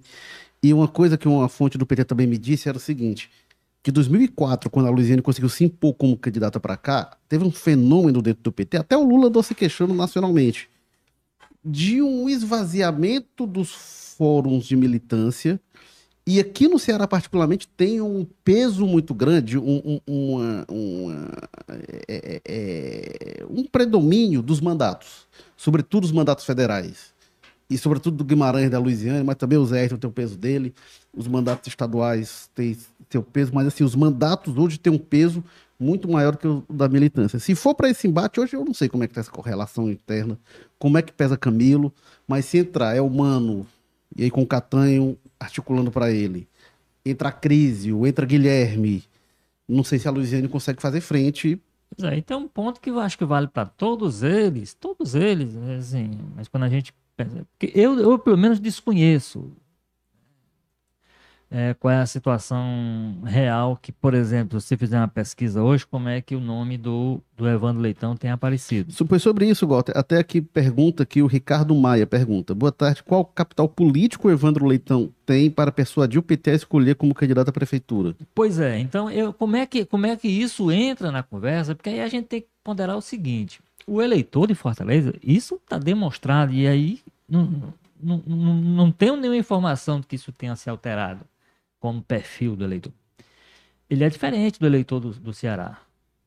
E uma coisa que uma fonte do PT também me disse era o seguinte: que 2004, quando a Luiziane conseguiu se impor como candidata para cá, teve um fenômeno dentro do PT, até o Lula andou se queixando nacionalmente, de um esvaziamento dos fóruns de militância. E aqui no Ceará, particularmente, tem um peso muito grande, um, um, uma, uma, é, é, é um predomínio dos mandatos, sobretudo os mandatos federais e sobretudo do Guimarães da Luiziane, mas também o Zé tem o peso dele, os mandatos estaduais têm seu peso, mas assim, os mandatos hoje têm um peso muito maior que o da militância. Se for para esse embate, hoje eu não sei como é que está essa correlação interna, como é que pesa Camilo, mas se entrar é o Mano, e aí com o Catanho articulando para ele, entra a Crise, entra Guilherme, Não sei se a Luiziane consegue fazer frente. Pois é, então um ponto que eu acho que vale para todos eles, todos eles, assim, mas quando a gente eu, eu pelo menos desconheço é, qual é a situação real que, por exemplo, se fizer uma pesquisa hoje, como é que o nome do, do Evandro Leitão tem aparecido. Foi sobre isso, Walter. Até aqui pergunta que o Ricardo Maia pergunta. Boa tarde, qual capital político o Evandro Leitão tem para persuadir o PT a escolher como candidato à prefeitura? Pois é, então eu, como, é que, como é que isso entra na conversa? Porque aí a gente tem que ponderar o seguinte, o eleitor de Fortaleza, isso está demonstrado, e aí não, não, não, não tenho nenhuma informação de que isso tenha se alterado como perfil do eleitor. Ele é diferente do eleitor do, do Ceará.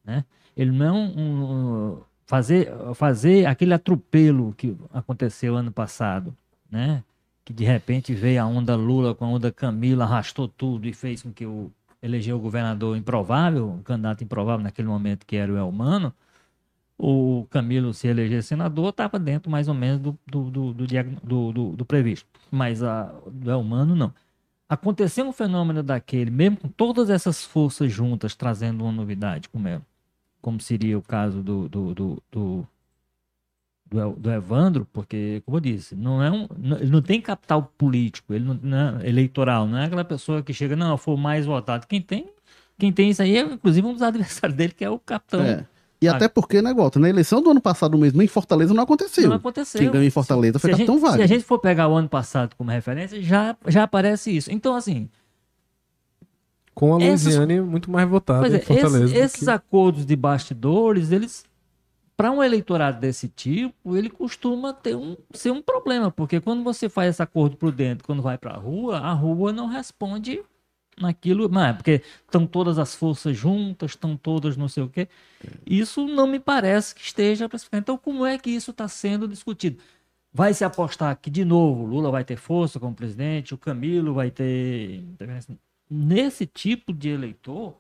Né? Ele não um, fazer, fazer aquele atropelo que aconteceu ano passado, né? que de repente veio a onda Lula com a onda Camila, arrastou tudo e fez com que o elegeu o governador improvável, um candidato improvável naquele momento que era o Elmano, o Camilo se eleger senador, estava dentro mais ou menos do, do, do, do, previsto. Mas a, do Elmano, não acontecer um fenômeno daquele, mesmo com todas essas forças juntas trazendo uma novidade, como, é, como seria o caso do, do, do, do, Evandro, porque, como eu disse, não é um, ele não tem capital político, ele não, é eleitoral, não é aquela pessoa que chega, não, for mais votado. Quem tem, quem tem isso aí é, inclusive, um dos adversários dele, que é o capitão. É. E até porque, né, Walter, na eleição do ano passado mesmo, em Fortaleza não aconteceu. Não aconteceu. Quem ganhou em Fortaleza foi se Capitão Wagner. Se a gente for pegar o ano passado como referência, já, já aparece isso. Então, assim. Com a Luiziane essas, muito mais votada é, em Fortaleza. Esses, esses que... acordos de bastidores, eles. Para um eleitorado desse tipo, ele costuma ter um, ser um problema, porque quando você faz esse acordo por dentro, quando vai para a rua, a rua não responde naquilo, não é porque estão todas as forças juntas, estão todas não sei o quê. Isso não me parece que esteja Então, como é que isso está sendo discutido? Vai se apostar que, de novo, Lula vai ter força como presidente, o Camilo vai ter. Nesse tipo de eleitor,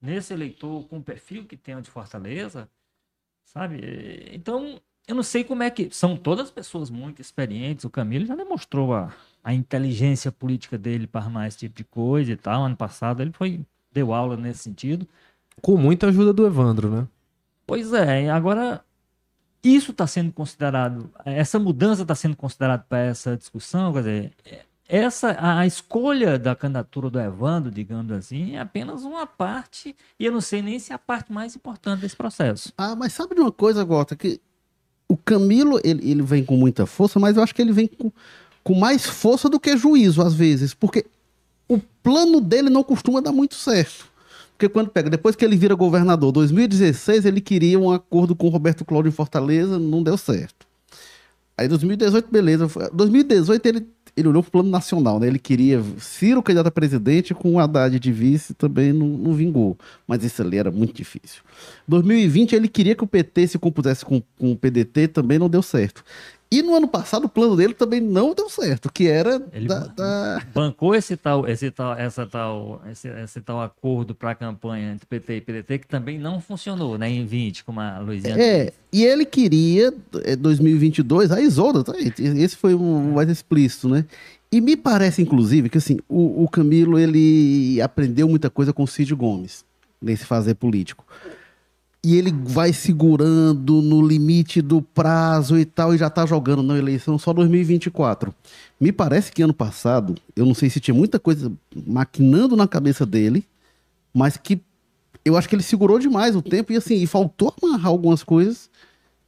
nesse eleitor com o perfil que tem de Fortaleza, sabe? Então, eu não sei como é que. São todas pessoas muito experientes. O Camilo já demonstrou a, a inteligência política dele para armar esse tipo de coisa e tal. Ano passado ele foi deu aula nesse sentido. Com muita ajuda do Evandro, né? Pois é, agora isso está sendo considerado, essa mudança está sendo considerada para essa discussão, quer dizer, essa a escolha da candidatura do Evandro, digamos assim, é apenas uma parte, e eu não sei nem se é a parte mais importante desse processo. Ah, mas sabe de uma coisa, Gota, que o Camilo, ele, ele vem com muita força, mas eu acho que ele vem com, com mais força do que juízo, às vezes, porque o plano dele não costuma dar muito certo. Porque quando pega, depois que ele vira governador, 2016, ele queria um acordo com o Roberto Cláudio em Fortaleza, não deu certo. Aí 2018, beleza. 2018 ele, ele olhou pro plano nacional, né? Ele queria Ciro candidato a presidente com o Haddad de vice, também não, não vingou. Mas isso ali era muito difícil. 2020 ele queria que o PT se compusesse com, com o PDT, também não deu certo. E no ano passado o plano dele também não deu certo, que era ele da, da... bancou esse tal, esse tal, essa tal, esse, esse tal acordo para a campanha entre PT e PDT que também não funcionou, né, em 20, como a Luiziana. É, e ele queria 2022 é, a Isolda, tá? esse foi o mais explícito, né? E me parece inclusive que assim, o, o Camilo ele aprendeu muita coisa com o Cid Gomes nesse fazer político e ele vai segurando no limite do prazo e tal, e já tá jogando na eleição só 2024. Me parece que ano passado, eu não sei se tinha muita coisa maquinando na cabeça dele, mas que eu acho que ele segurou demais o tempo e assim, e faltou amarrar algumas coisas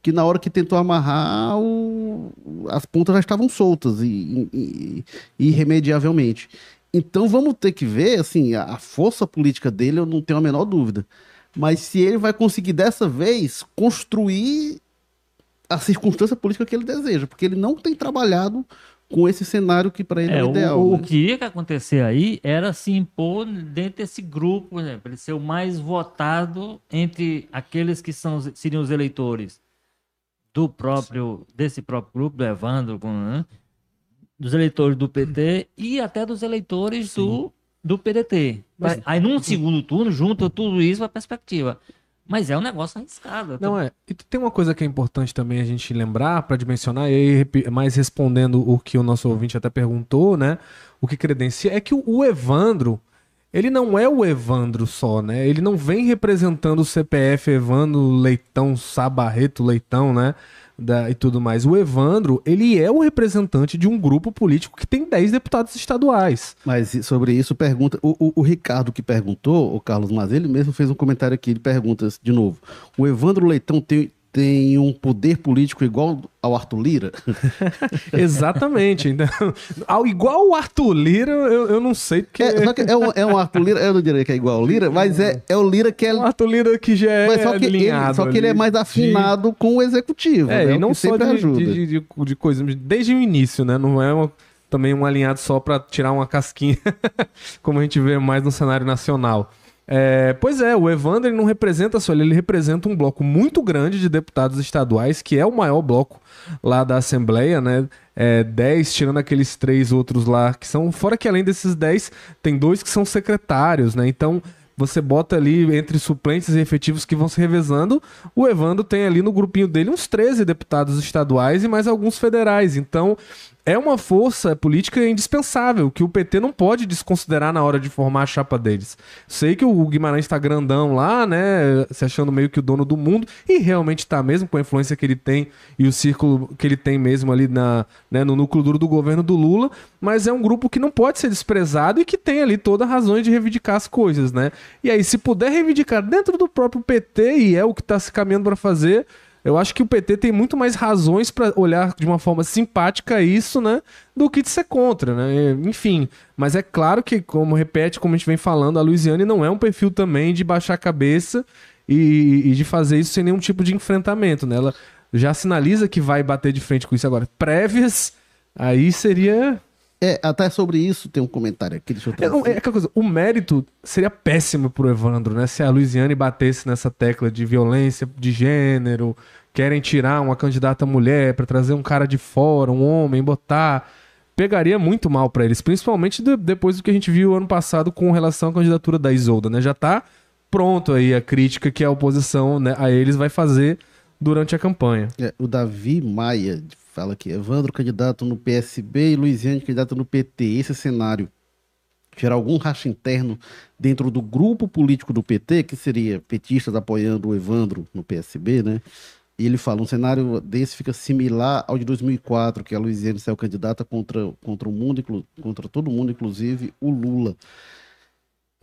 que na hora que tentou amarrar, o... as pontas já estavam soltas e, e, e, irremediavelmente. Então vamos ter que ver, assim, a, a força política dele, eu não tenho a menor dúvida mas se ele vai conseguir dessa vez construir a circunstância política que ele deseja, porque ele não tem trabalhado com esse cenário que para ele é, é o ideal. O, né? o, que ia acontecer aí era se impor dentro desse grupo, por exemplo, ele ser o mais votado entre aqueles que são, seriam os eleitores do próprio, desse próprio grupo, do Evandro, né? dos eleitores do PT e até dos eleitores Sim. do do PDT. Mas, aí num segundo turno junta tudo isso a perspectiva. Mas é um negócio arriscado. Não é. E tem uma coisa que é importante também a gente lembrar para dimensionar, e aí mais respondendo o que o nosso ouvinte até perguntou, né? O que credencia é que o Evandro, ele não é o Evandro só, né? Ele não vem representando o CPF Evandro Leitão, Sabarreto Leitão, né? Da, e tudo mais. O Evandro, ele é o representante de um grupo político que tem 10 deputados estaduais. Mas sobre isso, pergunta. O, o, o Ricardo que perguntou, o Carlos Mas, ele mesmo fez um comentário aqui, ele pergunta de novo: o Evandro Leitão tem, tem um poder político igual ao Arthur Lira? Exatamente. Então, ao, igual o Arthur Lira, eu, eu não sei porque. É, que é um, é um Arthur Lira, eu não diria que é igual ao Lira, mas é, é o Lira que é. O Arthur Lira que já é. Mas só que, ele, só que ele é mais afinado de... com o executivo. É, né? e não só de, de, de, de coisa, desde o início, né? Não é uma, também um alinhado só para tirar uma casquinha, como a gente vê mais no cenário nacional. É, pois é, o Evandro não representa só ele, ele representa um bloco muito grande de deputados estaduais, que é o maior bloco lá da Assembleia, né? É, 10, tirando aqueles três outros lá que são. Fora que além desses 10, tem dois que são secretários, né? Então você bota ali entre suplentes e efetivos que vão se revezando. O Evandro tem ali no grupinho dele uns 13 deputados estaduais e mais alguns federais. Então, é uma força política indispensável que o PT não pode desconsiderar na hora de formar a chapa deles. Sei que o Guimarães está grandão lá, né, se achando meio que o dono do mundo e realmente está mesmo com a influência que ele tem e o círculo que ele tem mesmo ali na, né, no núcleo duro do governo do Lula, mas é um grupo que não pode ser desprezado e que tem ali toda a razão de reivindicar as coisas, né? E aí se puder reivindicar dentro do próprio PT e é o que está se caminhando para fazer, eu acho que o PT tem muito mais razões para olhar de uma forma simpática isso, né? Do que de ser contra, né? Enfim. Mas é claro que, como repete, como a gente vem falando, a Luiziane não é um perfil também de baixar a cabeça e, e de fazer isso sem nenhum tipo de enfrentamento, né? Ela já sinaliza que vai bater de frente com isso agora. Prévias, aí seria é, até sobre isso tem um comentário aqui, deixa eu trazer. É, é aquela coisa, o mérito seria péssimo pro Evandro, né? Se a Luiziane batesse nessa tecla de violência de gênero, querem tirar uma candidata mulher para trazer um cara de fora, um homem, botar. Pegaria muito mal para eles, principalmente de, depois do que a gente viu ano passado com relação à candidatura da Isolda, né? Já tá pronto aí a crítica que a oposição né, a eles vai fazer durante a campanha. É, o Davi Maia fala aqui, Evandro candidato no PSB e Luiziane candidato no PT. Esse cenário gerar algum racha interno dentro do grupo político do PT, que seria petistas apoiando o Evandro no PSB, né? E ele fala, um cenário desse fica similar ao de 2004, que a Luiziane saiu candidata contra, contra o mundo, contra todo mundo, inclusive o Lula.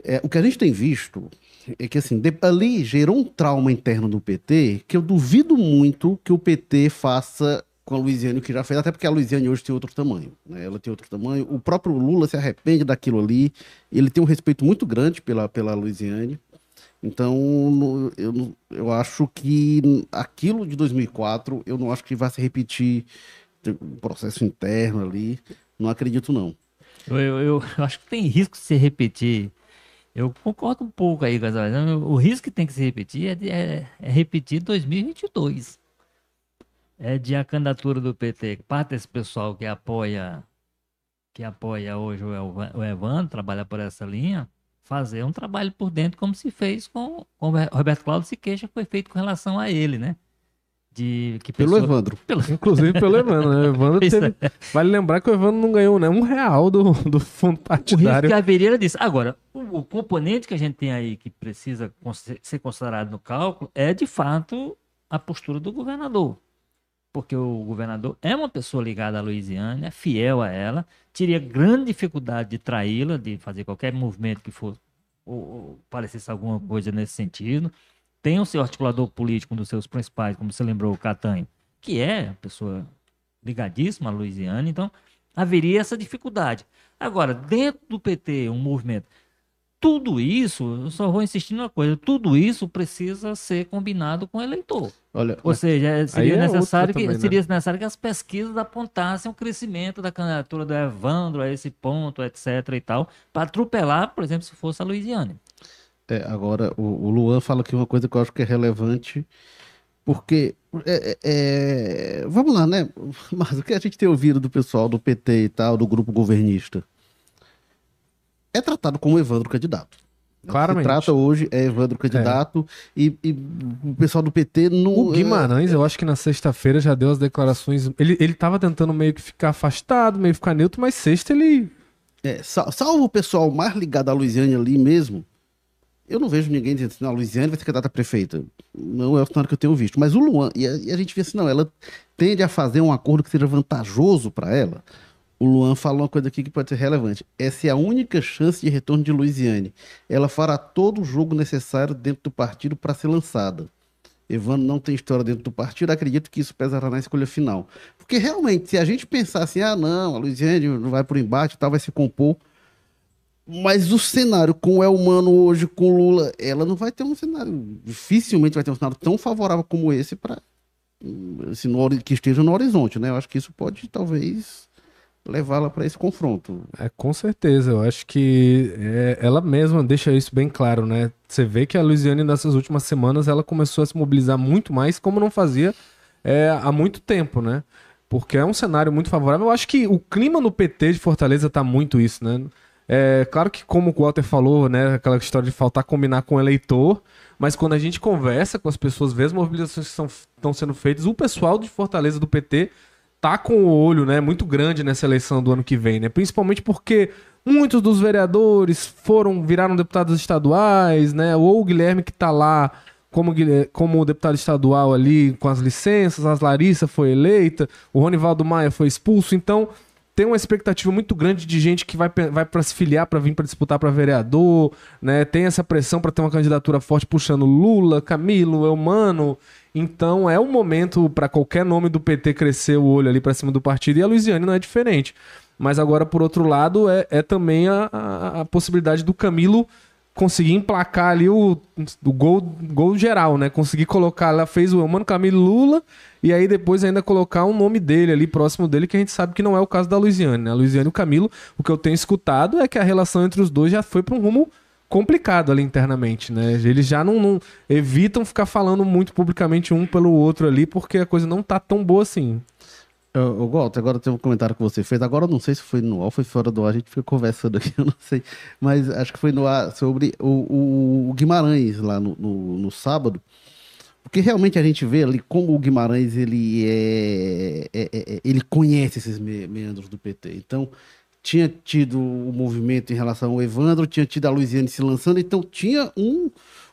É, o que a gente tem visto é que assim, ali gerou um trauma interno do PT que eu duvido muito que o PT faça com a Luiziane o que já fez, até porque a Luiziane hoje tem outro tamanho. Né? Ela tem outro tamanho. O próprio Lula se arrepende daquilo ali. Ele tem um respeito muito grande pela, pela Luiziane. Então, eu, eu acho que aquilo de 2004, eu não acho que vai se repetir um processo interno ali. Não acredito, não. Eu, eu, eu acho que tem risco de se repetir. Eu concordo um pouco aí, Gasol. O risco que tem que se repetir é, é, é repetir 2022 é de a candidatura do PT, parte desse pessoal que apoia que apoia hoje o Evandro, trabalha por essa linha, fazer um trabalho por dentro como se fez com, com o Roberto Cláudio se queixa foi feito com relação a ele, né? De, que pessoa... Pelo Evandro. Pelo... Inclusive pelo Evandro, né? Evandro teve... Vale lembrar que o Evandro não ganhou né? um real do, do fundo partidário. O risco que haveria era disso. Agora, o, o componente que a gente tem aí que precisa ser considerado no cálculo é, de fato, a postura do governador porque o governador é uma pessoa ligada à Louisiana, é fiel a ela, teria grande dificuldade de traí-la, de fazer qualquer movimento que for ou, ou parecesse alguma coisa nesse sentido. Tem o seu articulador político, um dos seus principais, como você lembrou, o Catanho, que é uma pessoa ligadíssima à Louisiana, então haveria essa dificuldade. Agora, dentro do PT, um movimento tudo isso, eu só vou insistir numa coisa, tudo isso precisa ser combinado com o eleitor. Olha, Ou seja, seria, é necessário que, também, né? seria necessário que as pesquisas apontassem o crescimento da candidatura do Evandro a esse ponto, etc. e tal, para atropelar, por exemplo, se fosse a Louisiana. É, agora, o, o, Luan fala aqui uma coisa que eu acho que é relevante, porque, é, é, é vamos lá, né? Mas o que a gente tem ouvido do pessoal do PT e tal, do grupo governista? é tratado como Evandro candidato. Claramente. Se trata hoje é Evandro candidato é. E, e, o pessoal do PT não. O Guimarães, é... eu acho que na sexta-feira já deu as declarações. Ele, ele tava tentando meio que ficar afastado, meio que ficar neutro, mas sexta ele É, sal- salvo o pessoal mais ligado à Luiziane ali mesmo, eu não vejo ninguém dizendo assim, não, a Luiziane vai ser candidata a prefeita. Não é o cenário que eu tenho visto. Mas o Luan, e a, e a gente vê assim, não, ela tende a fazer um acordo que seja vantajoso para ela. O Luan falou uma coisa aqui que pode ser relevante. Essa é a única chance de retorno de Luiziane. Ela fará todo o jogo necessário dentro do partido para ser lançada. Evandro não tem história dentro do partido, acredito que isso pesará na escolha final. Porque realmente, se a gente pensar assim, ah, não, a Luiziane não vai por embate e tal, vai se compor. Mas o cenário com o Elmano hoje, com o Lula, ela não vai ter um cenário, dificilmente vai ter um cenário tão favorável como esse para assim, que esteja no horizonte, né? Eu acho que isso pode talvez levá-la para esse confronto. É, com certeza. Eu acho que é, ela mesma deixa isso bem claro, né? Você vê que a Luiziane, nessas últimas semanas, ela começou a se mobilizar muito mais, como não fazia é, há muito tempo, né? Porque é um cenário muito favorável. Eu acho que o clima no PT de Fortaleza tá muito isso, né? É claro que, como o Walter falou, né? Aquela história de faltar combinar com o eleitor, mas quando a gente conversa com as pessoas, vê as mobilizações que estão sendo feitas, o pessoal de Fortaleza do PT tá com o olho, né, muito grande nessa eleição do ano que vem, né? Principalmente porque muitos dos vereadores foram viraram deputados estaduais, né? Ou o Guilherme que tá lá como, como deputado estadual ali com as licenças, as Larissa foi eleita, o Ronivaldo Maia foi expulso, então tem uma expectativa muito grande de gente que vai, vai para se filiar para vir para disputar para vereador, né? Tem essa pressão para ter uma candidatura forte puxando Lula, Camilo, Elmano. Então é um momento para qualquer nome do PT crescer o olho ali para cima do partido e a Luiziane não é diferente. Mas agora, por outro lado, é, é também a, a- a possibilidade do Camilo conseguir emplacar ali o, o gol, gol geral, né? Conseguir colocar, ela fez o Mano Camilo Lula e aí depois ainda colocar um nome dele ali próximo dele, que a gente sabe que não é o caso da Luiziane, né? A Luiziane e o Camilo, o que eu tenho escutado é que a relação entre os dois já foi para um rumo complicado ali internamente, né? Eles já não, não evitam ficar falando muito publicamente um pelo outro ali, porque a coisa não tá tão boa assim. Eu, eu Walter, agora tem um comentário que você fez. Agora eu não sei se foi no ar foi fora do ar, a gente fica conversando aqui, eu não sei. Mas acho que foi no ar sobre o, o- o Guimarães lá no, no, no sábado. Porque realmente a gente vê ali como o Guimarães ele é, é- é- é- ele conhece esses me- meandros do PT. Então tinha tido o movimento em relação ao Evandro, tinha tido a Luiziane se lançando, então tinha um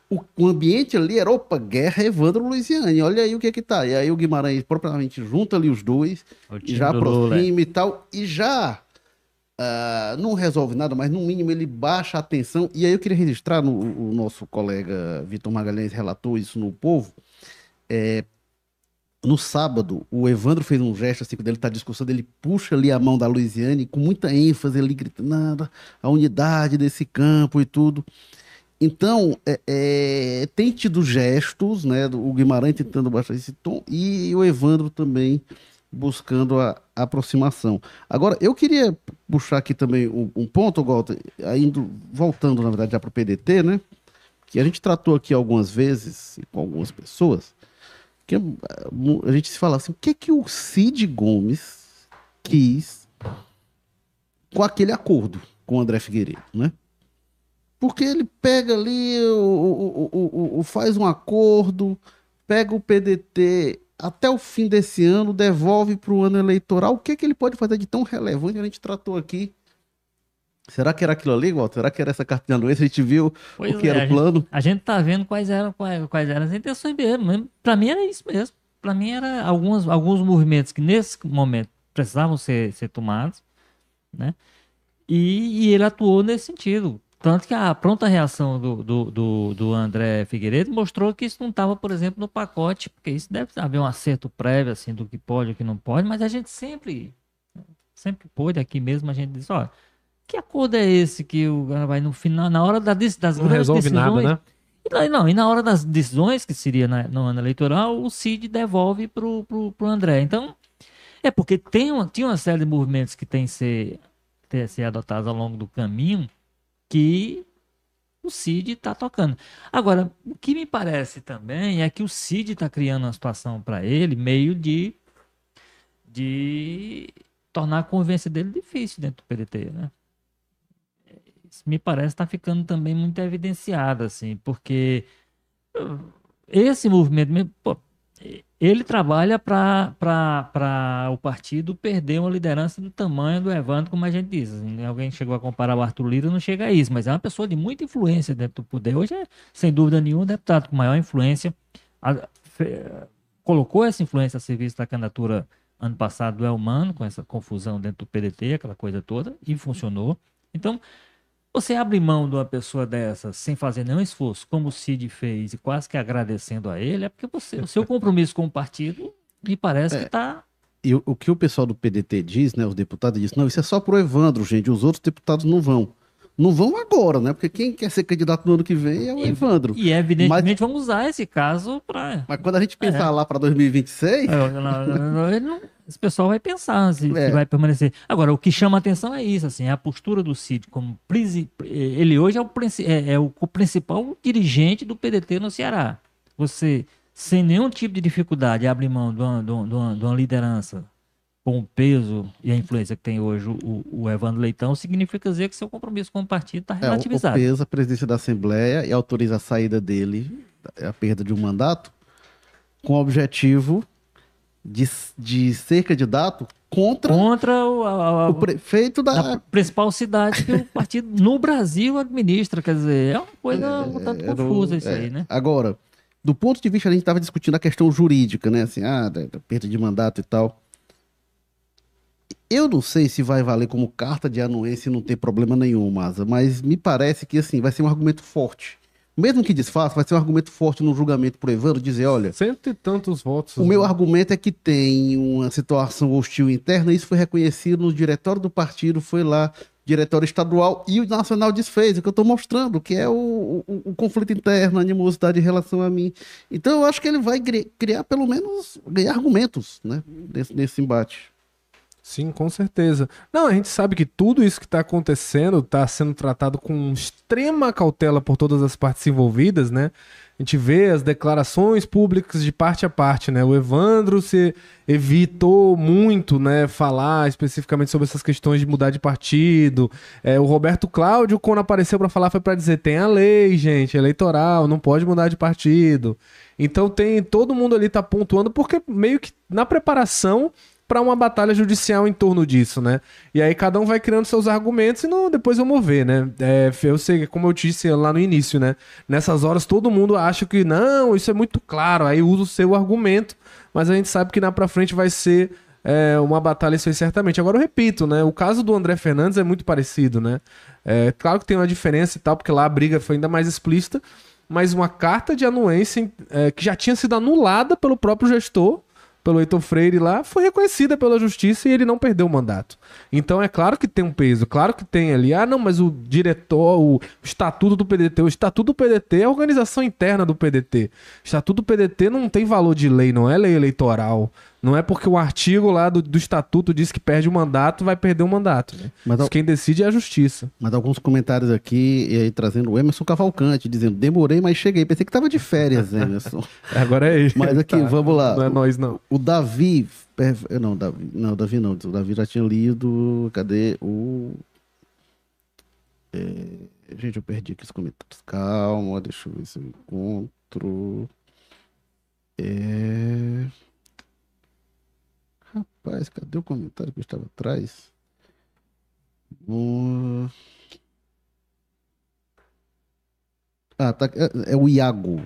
o, o ambiente ali era opa, guerra Evandro Luiziane. Olha aí o que é que tá. E aí o Guimarães propriamente junta ali os dois e já do Lula. aproxima e tal, e já ah, não resolve nada, mas no mínimo ele baixa a tensão. E aí eu queria registrar, no, o nosso colega Vitor Magalhães relatou isso no Povo. É, no sábado, o Evandro fez um gesto assim, quando ele está discussando, ele puxa ali a mão da Luiziane com muita ênfase, ele grita, nada, a unidade desse campo e tudo. Então, é, é, tem tido gestos, né? O Guimarães tentando baixar esse tom e o Evandro também buscando a aproximação. Agora, eu queria puxar aqui também um, um ponto, Walter, indo, voltando, na verdade, já para o PDT, né? Que a gente tratou aqui algumas vezes com algumas pessoas, que mu- a gente se fala assim, o que que o Cid Gomes quis com aquele acordo com o André Figueiredo, né? Porque ele pega ali, o, o- o- faz um acordo, pega o PDT até o fim desse ano, devolve para o ano eleitoral. O que, que ele pode fazer de tão relevante? A gente tratou aqui. Será que era aquilo ali, Walter? Será que era essa cartinha doença? A gente viu Pois o que é, era o gente- plano. A gente tá vendo quais eram, quais, quais eram as intenções mesmo. Pra mim era isso mesmo. Pra mim era alguns, alguns movimentos que nesse momento precisavam ser, ser tomados, né? E, e ele atuou nesse sentido. Tanto que a pronta reação do, do, do, do André Figueiredo mostrou que isso não estava, por exemplo, no pacote, porque isso deve haver um acerto prévio assim, do que pode e o que não pode, mas a gente sempre, sempre pôde, aqui mesmo, a gente diz, olha, que acordo é esse que o cara vai no final, na hora da, das Não grandes resolve decisões, nada, né? e daí, não, e na hora das decisões, que seria na- no ano eleitoral, o Cid devolve pro, pro André. Então, é porque tem uma, tinha uma série de movimentos que tem que ser, ter, ser adotados ao longo do caminho que o Cid está tocando. Agora, o que me parece também é que o Cid está criando uma situação para ele meio de, de tornar a convivência dele difícil dentro do PDT, né? Isso me parece estar ficando também muito evidenciado, assim, porque uh, esse movimento, pô, ele trabalha para o partido perder uma liderança do tamanho do Evandro, como a gente diz. Assim, alguém chegou a comparar o Arthur Lira, não chega a isso, mas é uma pessoa de muita influência dentro do poder. Hoje é, sem dúvida nenhuma, o deputado com maior influência. A, fe, colocou essa influência a serviço da candidatura ano passado do Elmano, com essa confusão dentro do PDT, aquela coisa toda, e funcionou. Então, você abre mão de uma pessoa dessa sem fazer nenhum esforço, como o Cid fez, e quase que agradecendo a ele, é porque você, o seu compromisso com o partido me parece é, que está. E o, o, que o pessoal do PDT diz, né? Os deputados dizem, não, isso é só pro Evandro, gente, os outros deputados não vão não vão agora, né? Porque quem quer ser candidato no ano que vem é o e, Evandro. E evidentemente mas, vamos usar esse caso para. Mas quando a gente pensar é. lá para 2026. Não, não, não, não, esse pessoal vai pensar se, é. se, vai permanecer. Agora, o que chama atenção é isso, assim, é a postura do Cid como ele hoje é o, é, é o principal dirigente do PDT no Ceará. Você, sem nenhum tipo de dificuldade, abre mão de uma, de uma, de uma liderança com o peso e a influência que tem hoje o, o Evandro Leitão, significa dizer que seu compromisso com o partido está relativizado. É, o peso, a presidência da Assembleia e autoriza a saída dele, a perda de um mandato, com o objetivo de, de ser candidato contra, contra o, a, o prefeito da... principal cidade que o partido no Brasil administra. Quer dizer, é uma coisa é, um tanto é, confusa isso é, aí, né? Agora, do ponto de vista, a gente estava discutindo a questão jurídica, né? Assim, ah, da, da perda de mandato e tal. Eu não sei se vai valer como carta de anuência e não ter problema nenhum, Maza, mas me parece que assim vai ser um argumento forte. Mesmo que desfaça, vai ser um argumento forte no julgamento por Evandro, dizer, olha... Cento e tantos votos. O né? meu argumento é que tem uma situação hostil interna, isso foi reconhecido no diretório do partido, foi lá, diretório estadual, e o nacional desfez, o que eu estou mostrando, que é o, o, o, conflito interno, a animosidade em relação a mim. Então eu acho que ele vai criar, pelo menos, ganhar argumentos, né, nesse, nesse embate. Sim, com certeza. Não, a gente sabe que tudo isso que está acontecendo está sendo tratado com extrema cautela por todas as partes envolvidas, né? A gente vê as declarações públicas de parte a parte, né? O Evandro se evitou muito, né, falar especificamente sobre essas questões de mudar de partido. É, o Roberto Cláudio, quando apareceu para falar, foi para dizer: tem a lei, gente, eleitoral, não pode mudar de partido. Então tem todo mundo ali tá pontuando porque meio que na preparação para uma batalha judicial em torno disso, né? E aí cada um vai criando seus argumentos e não, depois vamos ver, né? É, eu sei, como eu disse lá no início, né? Nessas horas todo mundo acha que não, isso é muito claro, aí usa o seu argumento, mas a gente sabe que na pra frente vai ser é, uma batalha isso aí certamente. Agora eu repito, né? O caso do André Fernandes é muito parecido, né? É, claro que tem uma diferença e tal, porque lá a briga foi ainda mais explícita, mas uma carta de anuência é, que já tinha sido anulada pelo próprio gestor pelo Heitor Freire lá, foi reconhecida pela justiça e ele não perdeu o mandato. Então é claro que tem um peso, claro que tem ali, ah não, mas o diretor, o estatuto do PDT, o estatuto do PDT é a organização interna do PDT. O estatuto do PDT não tem valor de lei, não é lei eleitoral. Não é porque o artigo lá do, do estatuto diz que perde o mandato, vai perder o mandato. Né? Mas, quem decide é a justiça. Mas alguns comentários aqui, e aí, trazendo o Emerson Cavalcante, dizendo, demorei, mas cheguei. Pensei que tava de férias, Emerson. Agora é ele. Mas aqui, tá. vamos lá. Não é nós, não. O, o Davi, não, Davi, não, Davi não, o Davi já tinha lido, cadê o... É... Gente, eu perdi aqui os comentários. Calma, deixa eu ver se eu encontro. É... Rapaz, cadê o comentário que eu estava atrás? Uh... Ah, tá. É, é, o Iago.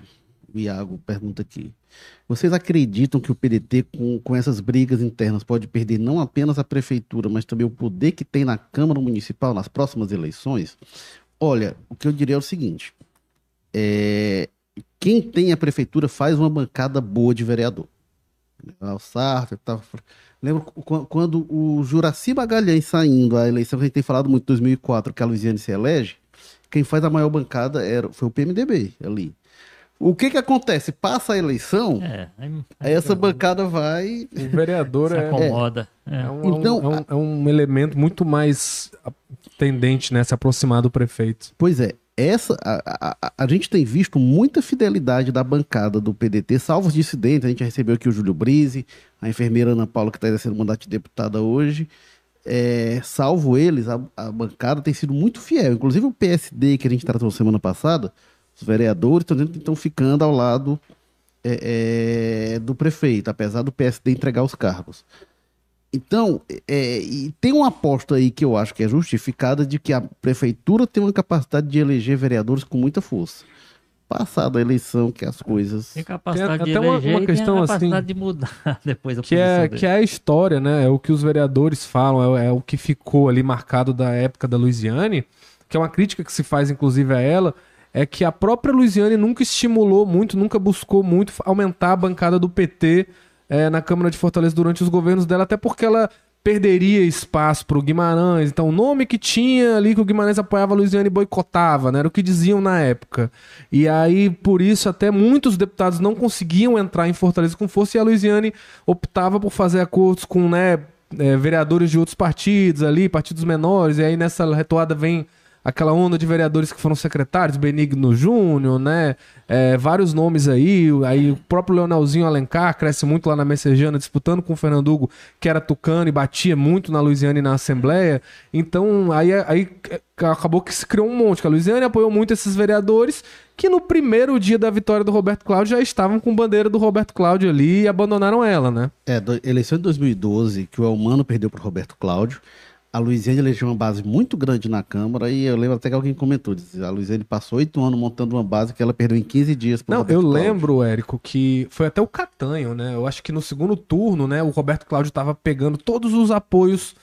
O Iago pergunta aqui. Vocês acreditam que o PDT, com, com essas brigas internas, pode perder não apenas a prefeitura, mas também o poder que tem na Câmara Municipal nas próximas eleições? Olha, o que eu diria é o seguinte: é, quem tem a prefeitura faz uma bancada boa de vereador. O Sartre, tá, Lembro quando o Juraci Magalhães saindo a eleição, que a gente tem falado muito em 2004, que a Luiziane se elege, quem faz a maior bancada era, foi o PMDB ali. O que que acontece? Passa a eleição, é, aí, aí essa bancada vai... O vereador é, acomoda. É, é, um, então, é, um, é um elemento muito mais tendente, né? Se aproximar do prefeito. Pois é essa a, a, a, gente tem visto muita fidelidade da bancada do PDT, salvo os dissidentes. A gente recebeu aqui o Júlio Brise, a enfermeira Ana Paula, que está exercendo mandato de deputada hoje. É, salvo eles, a, a, bancada tem sido muito fiel. Inclusive o PSD, que a gente tratou semana passada, os vereadores estão ficando ao lado é, é, do prefeito, apesar do PSD entregar os cargos. Então, é, e tem uma aposta aí que eu acho que é justificada de que a prefeitura tem uma capacidade de eleger vereadores com muita força. Passada a eleição, que as coisas. Tem capacidade Tem de até uma- eleger uma tem questão a capacidade assim- de mudar depois a Que é, posição que é a história, né? É o que os vereadores falam, é, é o que ficou ali marcado da época da Luiziane, que é uma crítica que se faz, inclusive, a ela, é que a própria Luiziane nunca estimulou muito, nunca buscou muito aumentar a bancada do PT é, na Câmara de Fortaleza durante os governos dela, até porque ela perderia espaço pro Guimarães. Então, o nome que tinha ali que o Guimarães apoiava a Luiziane boicotava, né? Era o que diziam na época. E aí, por isso, até muitos deputados não conseguiam entrar em Fortaleza com força e a Luiziane optava por fazer acordos com, né, é, vereadores de outros partidos ali, partidos menores, e aí nessa retoada vem aquela onda de vereadores que foram secretários, Benigno Júnior, né? É, vários nomes aí, aí o próprio Leonelzinho Alencar cresce muito lá na Messejana, disputando com o Fernando Hugo, que era tucano e batia muito na Luiziane e na Assembleia. Então, aí, aí é, acabou que se criou um monte, a Luiziane apoiou muito esses vereadores que no primeiro dia da vitória do Roberto Cláudio já estavam com bandeira do Roberto Cláudio ali e abandonaram ela, né? É, do, eleição de 2012, que o Elmano perdeu para Roberto Cláudio. A Luiziane elegeu uma base muito grande na Câmara e eu lembro até que alguém comentou, disse, a Luiziane passou oito anos montando uma base que ela perdeu em 15 dias Não, Roberto eu Cláudio. lembro, Érico, que foi até o Catanho, né? Eu acho que no segundo turno, né, o Roberto Cláudio tava pegando todos os apoios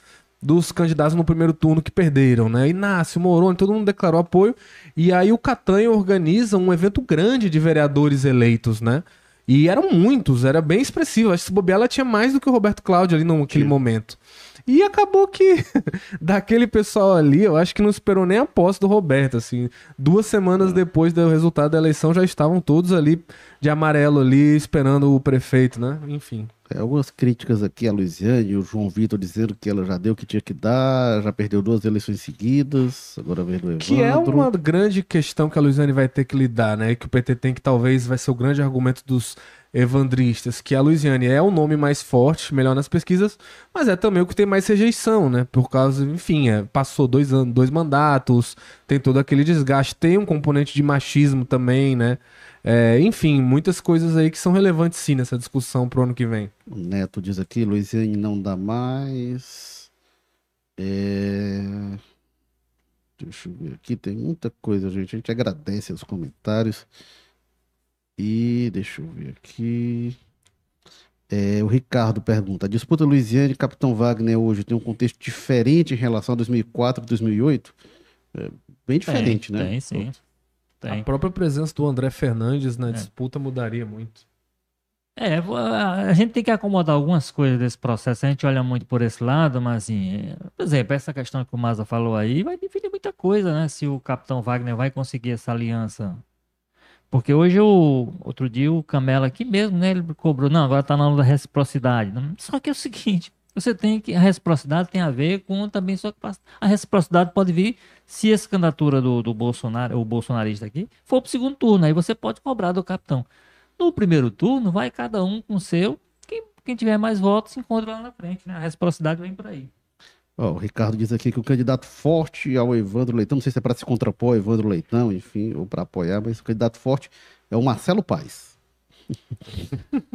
dos candidatos no primeiro turno que perderam, né? Inácio, Moroni, todo mundo declarou apoio. E aí o Catanho organiza um evento grande de vereadores eleitos, né? E eram muitos, era bem expressivo. Acho que se bobear, ela tinha mais do que o Roberto Cláudio ali naquele momento. E acabou que daquele pessoal ali, eu acho que não esperou nem a posse do Roberto, assim. Duas semanas depois do resultado da eleição, já estavam todos ali de amarelo ali, esperando o prefeito, né? Enfim. É, algumas críticas aqui a Luiziane e o João Vitor dizendo que ela já deu o que tinha que dar, já perdeu duas eleições seguidas, agora vem do Evandro. Que é uma grande questão que a Luiziane vai ter que lidar, né? Que o PT tem que talvez vai ser o grande argumento dos evandristas, que a Luiziane é o nome mais forte, melhor nas pesquisas, mas é também o que tem mais rejeição, né? Por causa, enfim, é, passou dois anos, dois mandatos, tem todo aquele desgaste, tem um componente de machismo também, né? É, enfim, muitas coisas aí que são relevantes sim nessa discussão pro ano que vem. O Neto diz aqui, Luiziane não dá mais. É... Deixa eu ver aqui, tem muita coisa, gente. A gente agradece os comentários. E deixa eu ver aqui. É, o Ricardo pergunta: a disputa Luiziane e Capitão Wagner hoje tem um contexto diferente em relação a 2004 e 2008? É, bem diferente, tem, né? Tem, sim. A Tem. própria presença do André Fernandes na É. disputa mudaria muito. É, a a gente tem que acomodar algumas coisas desse processo. A gente olha muito por esse lado, mas assim, é, por exemplo, essa questão que o Maza falou aí vai definir muita coisa, né? Se o Capitão Wagner vai conseguir essa aliança. Porque hoje, o, outro dia, o Camela aqui mesmo, né? Ele cobrou, não, agora tá na hora da reciprocidade. Só que é o seguinte, você tem que, a reciprocidade tem a ver com também sua capacidade. A reciprocidade pode vir se essa candidatura do, do Bolsonaro, o bolsonarista aqui, for pro segundo turno, aí você pode cobrar do capitão. No primeiro turno, vai cada um com o seu. Quem, quem tiver mais votos se encontra lá na frente, né? A reciprocidade vem por aí. Ó, o Ricardo diz aqui que o candidato forte ao Evandro Leitão, não sei se é para se contrapor ao Evandro Leitão, enfim, ou para apoiar, mas o candidato forte é o Marcelo Paes.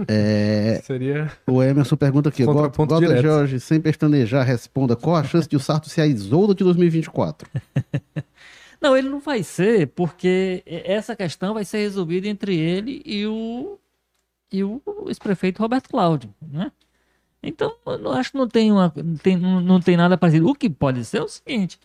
É, Seria. o Emerson pergunta aqui, Gota. Jorge, sem pestanejar, responda, qual a chance de o Sarto ser a Isolda de 2024? Não, ele não vai ser, porque essa questão vai ser resolvida entre ele e o, e o ex-prefeito Roberto Cláudio, né? Então, eu acho que não tem, uma, tem, não tem nada parecido. O que pode ser é o seguinte,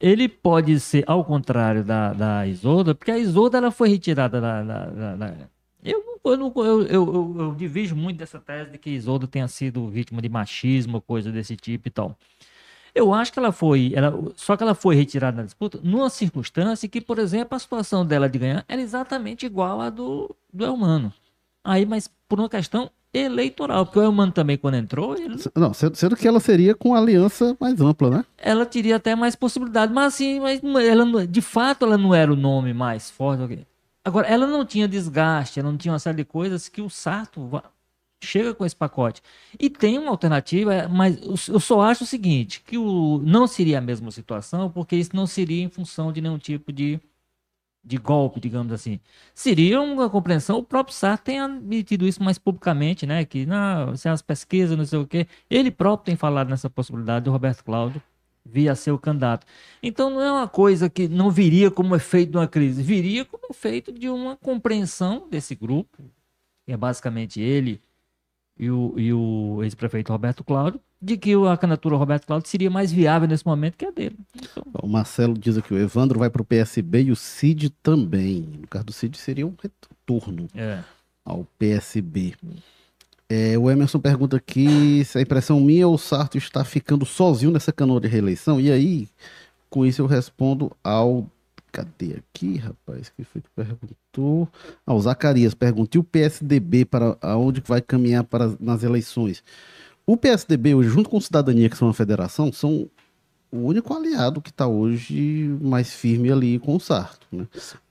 ele pode ser ao contrário da, da Isolda, porque a Isolda ela foi retirada da... da- da- da- eu, eu, eu, eu, eu, eu muito dessa tese de que Isolda tenha sido vítima de machismo, coisa desse tipo e tal. Eu acho que ela foi, ela, só que ela foi retirada da disputa numa circunstância que, por exemplo, a situação dela de ganhar era exatamente igual à do, do Elmano. Aí, mas por uma questão eleitoral, porque o Elmano também, quando entrou, ele- Não, sendo, que ela seria com aliança mais ampla, né? ela teria até mais possibilidade, mas assim, mas ela, de fato, ela não era o nome mais forte. Agora, ela não tinha desgaste, ela não tinha uma série de coisas que o Sarto va- chega com esse pacote. E tem uma alternativa, mas eu eu só acho o seguinte, que o, não seria a mesma situação, porque isso não seria em função de nenhum tipo de de golpe, digamos assim. Seria uma compreensão, o próprio Sarto tem admitido isso mais publicamente, né? Que não, se as pesquisas, não sei o quê. Ele próprio tem falado nessa possibilidade do Roberto Cláudio via ser o candidato. Então não é uma coisa que não viria como efeito de uma crise, viria como efeito de uma compreensão desse grupo, que é basicamente ele e o, e o ex-prefeito Roberto Cláudio, de que a candidatura Roberto Cláudio seria mais viável nesse momento que a dele. Então... O Marcelo diz aqui, o Evandro vai para o PSB e o Cid também. No caso do Cid seria um retorno é. ao PSB. É, o Emerson pergunta aqui se a impressão minha ou o Sarto está ficando sozinho nessa canoa de reeleição. E aí, com isso eu respondo ao. Cadê aqui, rapaz? Que foi que perguntou? Ah, o Zacarias perguntou: e o PSDB para aonde vai caminhar para, nas eleições? O PSDB, hoje, junto com o Cidadania, que são uma federação, são o único aliado que está hoje mais firme ali com o Sarto. Né?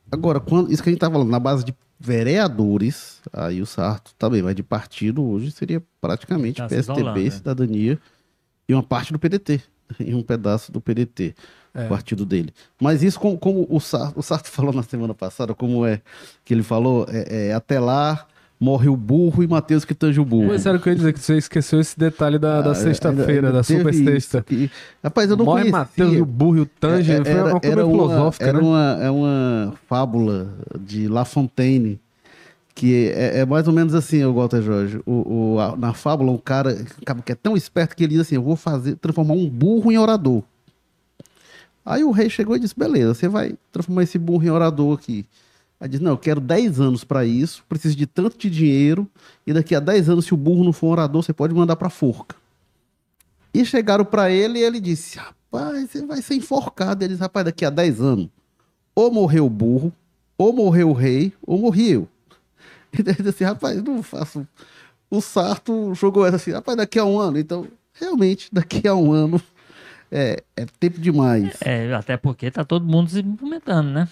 Agora, quando, isso que a gente está falando, na base de vereadores, aí o Sarto também, mas de partido hoje seria praticamente tá PSDB, né? Cidadania e uma parte do PDT, e um pedaço do PDT, é. o partido dele. Mas isso, como, como o, Sarto, o Sarto falou na semana passada, como é que ele falou, é, é até lá morre o burro e Matheus que tange o burro. Mas era o que eu ia dizer, que você esqueceu esse detalhe da, da ah, sexta-feira, da super sexta. Que... Rapaz, eu não morre conhecia. Matheus e o burro e o tange, é, era, foi uma coisa filosófica, era né? Uma, é uma fábula de La Fontaine, que é, é, mais ou menos assim, o Walter Jorge. O, o, a, na fábula, cara, um cara que é tão esperto que ele diz assim: Eu vou fazer, transformar um burro em orador. Aí o rei chegou e disse: Beleza, você vai transformar esse burro em orador aqui. Aí diz: Não, eu quero 10 anos para isso, preciso de tanto de dinheiro, e daqui a 10 anos, se o burro não for um orador, você pode mandar para forca. E chegaram para ele e ele disse: Rapaz, você vai ser enforcado. Ele disse: Rapaz, daqui a 10 anos, ou morreu o burro, ou morreu o rei, ou morri eu. Ele disse assim: Rapaz, não faço. O Sarto jogou essa assim: Rapaz, daqui a um ano. Então, realmente, daqui a um ano é, é tempo demais. É, até porque tá todo mundo se movimentando, né?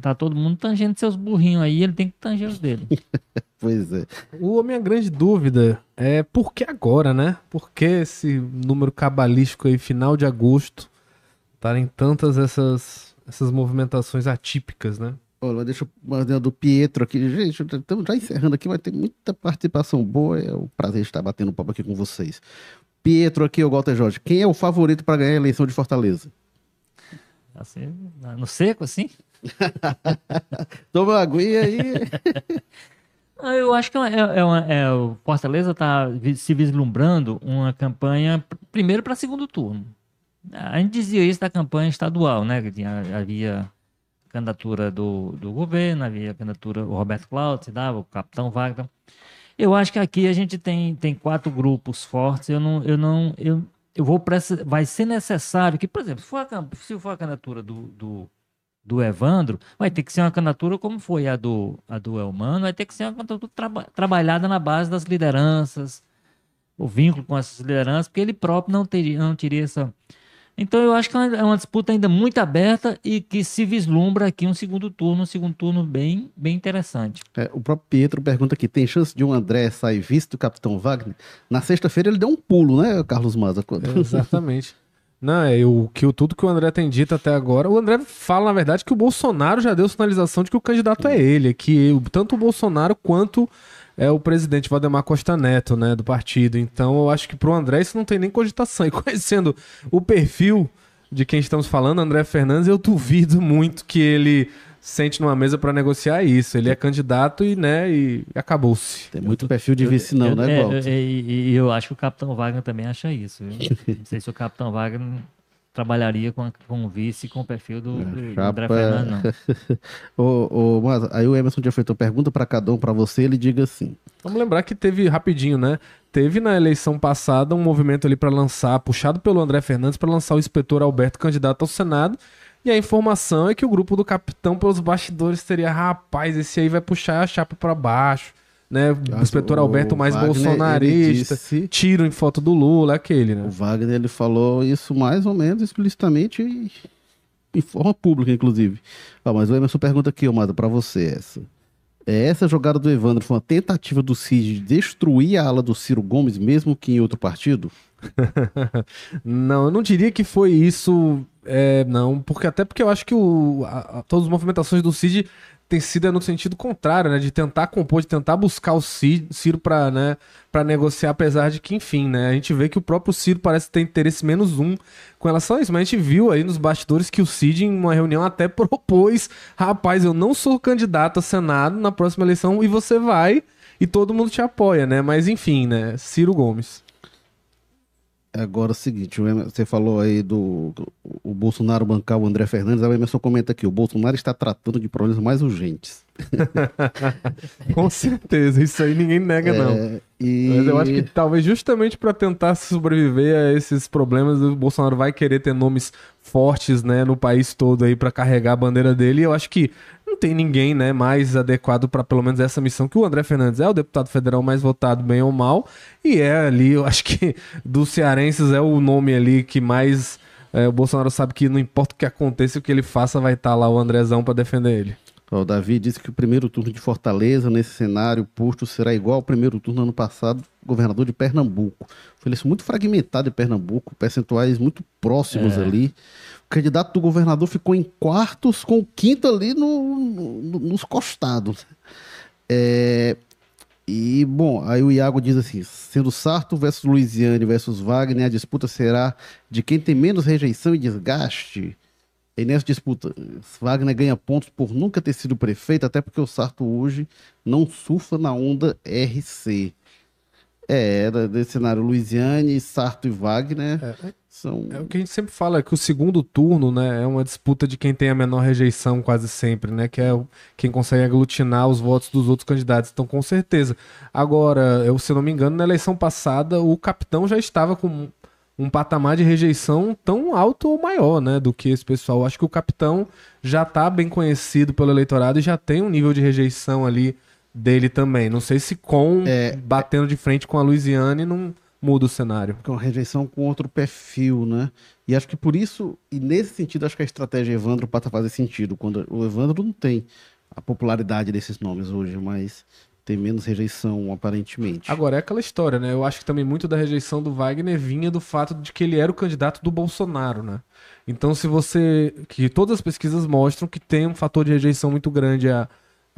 Tá todo mundo tangendo seus burrinhos aí, ele tem que tanger os dele. pois é. O, a minha grande dúvida é por que agora, né? Por que esse número cabalístico aí, final de agosto, estarem tantas essas, essas movimentações atípicas, né? Olha, deixa eu mandar do Pietro aqui. Gente, estamos já encerrando aqui, mas tem muita participação boa. É um prazer estar batendo papo aqui com vocês. Pietro aqui, o Walter Jorge. Quem é o favorito para ganhar a eleição de Fortaleza? Assim, no seco, assim? Toma uma aguinha aí. Ah, eu acho que é, é, uma, é o Fortaleza está se vislumbrando uma campanha, primeiro para segundo turno. A gente dizia isso da campanha estadual, né? Que tinha, havia candidatura do, do governo, havia candidatura, o Roberto Cláudio se dava, o Capitão Wagner. Eu acho que aqui a gente tem, tem quatro grupos fortes. Eu não, eu não, eu, eu vou vai ser necessário que, por exemplo, se for a, se for a candidatura do, do do Evandro, vai ter que ser uma candidatura como foi a do, a do Elmano, vai ter que ser uma candidatura traba, trabalhada na base das lideranças, o vínculo com essas lideranças, porque ele próprio não teria, não teria essa. Então eu acho que é uma disputa ainda muito aberta e que se vislumbra aqui um segundo turno, um segundo turno bem, bem interessante. É, o próprio Pietro pergunta aqui: tem chance de um André sair visto do Capitão Wagner? Na sexta-feira ele deu um pulo, né, Carlos Maza? É, exatamente. Não, é o que tudo que o André tem dito até agora. O André fala, na verdade, que o Bolsonaro já deu sinalização de que o candidato é ele, que tanto o Bolsonaro quanto é o presidente Valdemar Costa Neto, né, do partido. Então, eu acho que pro André isso não tem nem cogitação. E conhecendo o perfil de quem estamos falando, André Fernandes, eu duvido muito que ele sente numa mesa para negociar isso. Ele é candidato e, né, e acabou-se. Tem muito perfil de vice não, né, Walter? É, e, eu acho que o Capitão Wagner também acha isso. Não sei se o Capitão Wagner trabalharia com, com o vice com o perfil do, do, Chapa... André Fernando, não. o, o, mas aí o Emerson já feito uma pergunta para cada um, para você, ele diga assim. Vamos lembrar que teve, rapidinho, né? Teve na eleição passada um movimento ali para lançar, puxado pelo André Fernandes, para lançar o inspetor Alberto candidato ao Senado. E a informação é que o grupo do capitão, pelos bastidores, teria, rapaz, esse aí vai puxar a chapa para baixo. Né? O inspetor Alberto mais Wagner, bolsonarista, disse... tiro em foto do Lula, aquele, né? O Wagner ele falou isso mais ou menos explicitamente e em forma pública, inclusive. Ah, mas o Emerson pergunta aqui, Omada, para você essa. É, essa jogada do Evandro foi uma tentativa do Cid de destruir a ala do Ciro Gomes, mesmo que em outro partido? não, eu não diria que foi isso, é, não, porque até porque eu acho que o, a, a, todas as movimentações do Cid tem sido no sentido contrário, né? De tentar compor, de tentar buscar o Ciro para né, pra negociar, apesar de que, enfim, né? A gente vê que o próprio Ciro parece ter interesse menos um com relação a isso. Mas a gente viu aí nos bastidores que o Cid, em uma reunião, até propôs: rapaz, eu não sou candidato a Senado na próxima eleição e você vai e todo mundo te apoia, né? Mas enfim, né? Ciro Gomes. Agora é o seguinte, você falou aí do o Bolsonaro bancar o André Fernandes, a Emerson comenta aqui, o Bolsonaro está tratando de problemas mais urgentes. Com certeza, isso aí ninguém nega, é, não. E... Mas eu acho que talvez justamente para tentar sobreviver a esses problemas, o Bolsonaro vai querer ter nomes fortes, né, no país todo aí para carregar a bandeira dele. E eu acho que não tem ninguém, né, mais adequado para pelo menos essa missão que o André Fernandes é o deputado federal mais votado, bem ou mal, e é ali, eu acho que dos cearenses é o nome ali que mais é, o Bolsonaro sabe que não importa o que aconteça, o que ele faça, vai estar tá lá o Andrezão para defender ele. O Davi disse que o primeiro turno de Fortaleza, nesse cenário posto, será igual ao primeiro turno ano passado, governador de Pernambuco. Foi isso muito fragmentado em Pernambuco, percentuais muito próximos é. ali. Candidato do governador ficou em quartos, com o quinto ali no, no, nos costados. É, e, bom, aí o Iago diz assim: sendo Sarto versus Luiziane versus Wagner, a disputa será de quem tem menos rejeição e desgaste. E nessa disputa, Wagner ganha pontos por nunca ter sido prefeito, até porque o Sarto hoje não surfa na onda RC. É, era desse cenário Luiziane, Sarto e Wagner. É, são... é o que a gente sempre fala, é que o segundo turno, né, é uma disputa de quem tem a menor rejeição quase sempre, né, que é quem consegue aglutinar os votos dos outros candidatos. Então, com certeza. Agora, eu, se não me engano, na eleição passada, o capitão já estava com um patamar de rejeição tão alto ou maior, né, do que esse pessoal. Acho que o capitão já está bem conhecido pelo eleitorado e já tem um nível de rejeição ali dele também. Não sei se com é, batendo de frente com a Luiziane não muda o cenário. Com rejeição com outro perfil, né? E acho que por isso, e nesse sentido, acho que a estratégia Evandro passa a fazer sentido. Quando o Evandro não tem a popularidade desses nomes hoje, mas tem menos rejeição, aparentemente. Agora, é aquela história, né? Eu acho que também muito da rejeição do Wagner vinha do fato de que ele era o candidato do Bolsonaro, né? Então, se você. que todas as pesquisas mostram que tem um fator de rejeição muito grande a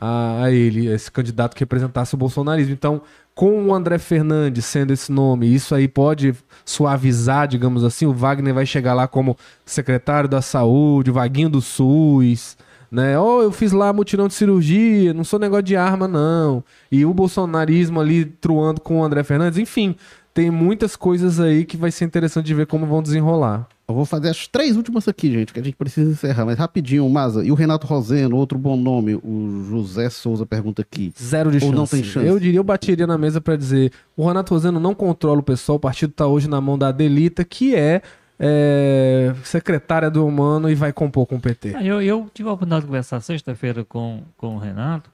a, a ele, esse candidato que representasse o bolsonarismo. Então, com o André Fernandes sendo esse nome, isso aí pode suavizar, digamos assim, o Wagner vai chegar lá como secretário da saúde, vaguinho do SUS, né? Oh, eu fiz lá mutirão de cirurgia, não sou negócio de arma, não. E o bolsonarismo ali truando com o André Fernandes, enfim, tem muitas coisas aí que vai ser interessante de ver como vão desenrolar. Eu vou fazer as três últimas aqui, gente, que a gente precisa encerrar, mas rapidinho, Maza. E o Renato Roseno, outro bom nome, o José Souza pergunta aqui. Zero de Ou chance. não tem chance. Eu diria, eu bateria na mesa para dizer, o Renato Roseno não controla o pessoal, o partido tá hoje na mão da Adelita, que é, é secretária do Humano e vai compor com o PT. Ah, eu, eu tive a oportunidade de conversar sexta-feira com, com o Renato,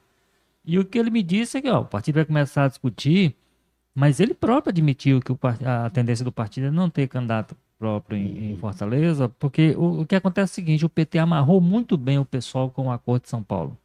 e o que ele me disse é que ó, o partido vai começar a discutir, mas ele próprio admitiu que o, a tendência do partido é não ter candidato próprio em, em uhum. Fortaleza, porque o, o, que acontece é o seguinte, o PT amarrou muito bem o pessoal com o Acordo de São Paulo.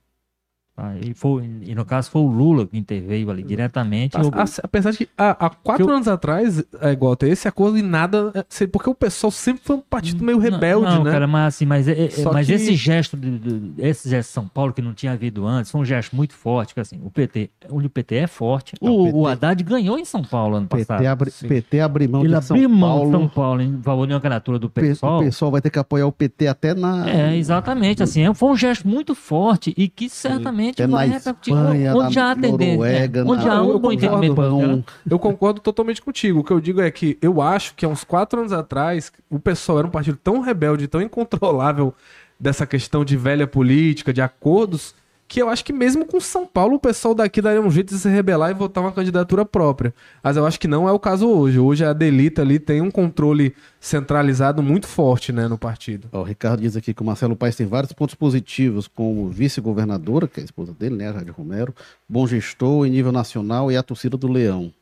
Tá? E, foi, e no caso foi o Lula que interveio ali diretamente. A, a, apesar de que há, há quatro eu, anos atrás, é igual ter esse acordo e nada. É, porque o pessoal sempre foi um partido meio rebelde, não, né? Cara, mas assim, mas, é, é mas que... esse gesto de, de, esse gesto de São Paulo que não tinha havido antes, foi um gesto muito forte, que assim, o PT, onde o PT é forte. o, o, PT... o Haddad ganhou em São Paulo ano PT passado. Abri, PT abriu mão Ele de São Paulo. São Paulo em favor de uma candidatura do pessoal. O pessoal vai ter que apoiar o PT até na. É, exatamente. Assim, foi um gesto muito forte e que certamente Sim, vai repercutir Espanha, onde já Noruega, é, onde há um bom entendimento. Eu concordo totalmente contigo. O que eu digo é que eu acho que há uns quatro anos atrás o pessoal era um partido tão rebelde, tão incontrolável dessa questão de velha política, de acordos, que eu acho que mesmo com São Paulo o pessoal daqui daria um jeito de se rebelar e votar uma candidatura própria. Mas eu acho que não é o caso hoje. Hoje a Delita ali tem um controle centralizado muito forte né, no partido. o Ricardo diz aqui que o Marcelo Paes tem vários pontos positivos, como vice-governadora, que é a esposa dele, né, Rádio Romero, bom gestor em nível nacional e a torcida do Leão.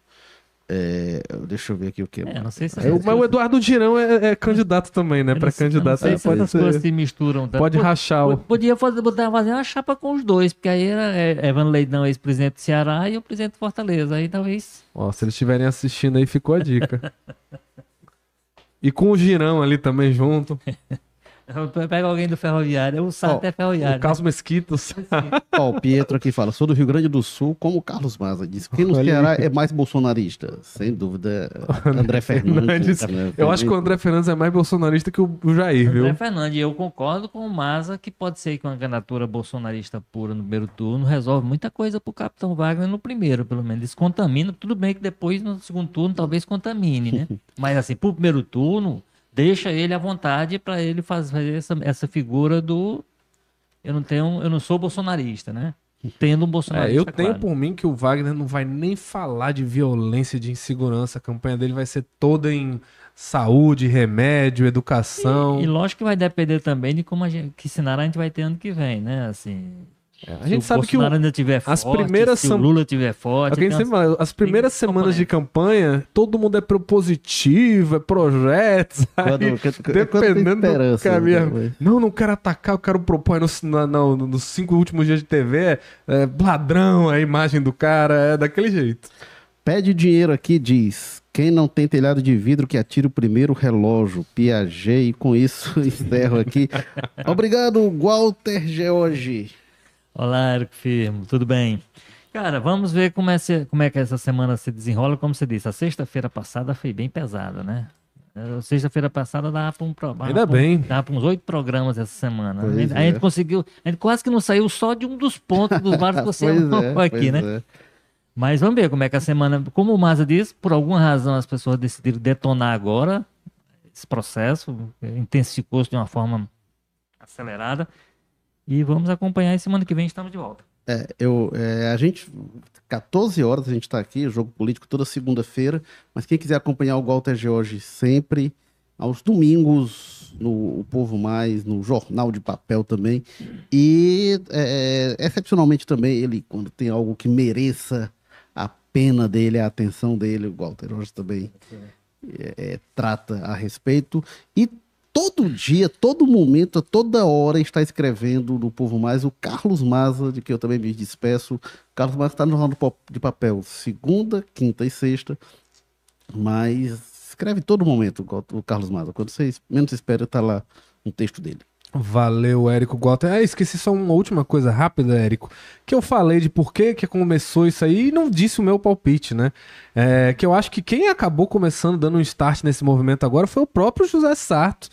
É, deixa eu ver aqui o que. É, não sei se é, mas o Eduardo Girão é, é candidato também, né? Para candidato. Não sei pode se coisas se misturam. Tá? Pode rachar. O... Podia fazer, fazer uma chapa com os dois, porque aí era é, Evan Leidão, ex-presidente do Ceará, e o presidente do Fortaleza. Aí talvez. Ó, se eles estiverem assistindo aí, ficou a dica. E com o Girão ali também junto. Pega alguém do ferroviário, o Sarto Ó, é ferroviário. o Carlos Mesquitos. Ó, o Pietro aqui fala, sou do Rio Grande do Sul, como o Carlos Maza disse. Quem no Ceará é mais bolsonarista? Sem dúvida, André Fernandes. né? Eu acho que o André Fernandes é mais bolsonarista que o o Jair, viu? André Fernandes, eu concordo com o Maza que pode ser que uma candidatura bolsonarista pura no primeiro turno resolve muita coisa pro Capitão Wagner no primeiro, pelo menos. Descontamina, tudo bem que depois no segundo turno talvez contamine, né? Mas assim, pro primeiro turno, deixa ele à vontade para ele fazer essa, essa figura do eu não tenho, eu não sou bolsonarista, né? Tendo um É, bolsonarista. eu tenho claro. por mim que o Wagner não vai nem falar de violência, de insegurança. A campanha dele vai ser toda em saúde, remédio, educação. E, e lógico que vai depender também de como a gente, que cenário a gente vai ter ano que vem, né? Assim, É, a se gente o sabe que o, ainda tiver as forte, primeiras se o Lula tiver forte, o tem sempre fala, as primeiras tem semanas de campanha, todo mundo é propositivo, é projetos. aí, Quando, quando- quando dependendo do esperança, caminho. né? Não, não quero atacar, eu quero propor. Nos, nos cinco últimos dias de TV, é, é ladrão, a imagem do cara, é daquele jeito. Pede dinheiro aqui, diz. Quem não tem telhado de vidro que atire o primeiro relógio. Piaget. E com isso encerro aqui. Obrigado, Walter George. Olá, Érico Firmo, tudo bem? Cara, vamos ver como é, se- como é que essa semana se desenrola. Como você disse, a sexta-feira passada foi bem pesada, né? Sexta-feira passada dava para um programa. Ainda bem. Dava para uns oito programas essa semana. Pois a, gente, a é. gente conseguiu. A gente quase que não saiu só de um dos pontos dos vários que você é, aqui, né? é. Mas vamos ver como é que a semana. Como o Maza disse, por alguma razão as pessoas decidiram detonar agora esse processo, intensificou-se de uma forma acelerada. E vamos acompanhar e semana que vem estamos de volta. É, eu, é, a gente, 14 horas a gente está aqui, jogo político toda segunda-feira, mas quem quiser acompanhar o Walter George sempre, aos domingos, no O Povo Mais, no Jornal de Papel também, e é, excepcionalmente também ele, quando tem algo que mereça a pena dele, a atenção dele, o Walter George também é, é, trata a respeito, e todo dia, todo momento, a toda hora está escrevendo no Povo Mais o Carlos Maza, de que eu também me despeço. O Carlos Maza está no Jornal de Papel segunda, quinta e sexta, mas escreve todo momento o Carlos Maza. Quando você menos espera, está lá um texto dele. Valeu, Érico Walter. Ah, esqueci só uma última coisa rápida, Érico. Que eu falei de por que começou isso aí e não disse o meu palpite, né? É, que eu acho que quem acabou começando, dando um start nesse movimento agora foi o próprio José Sarto.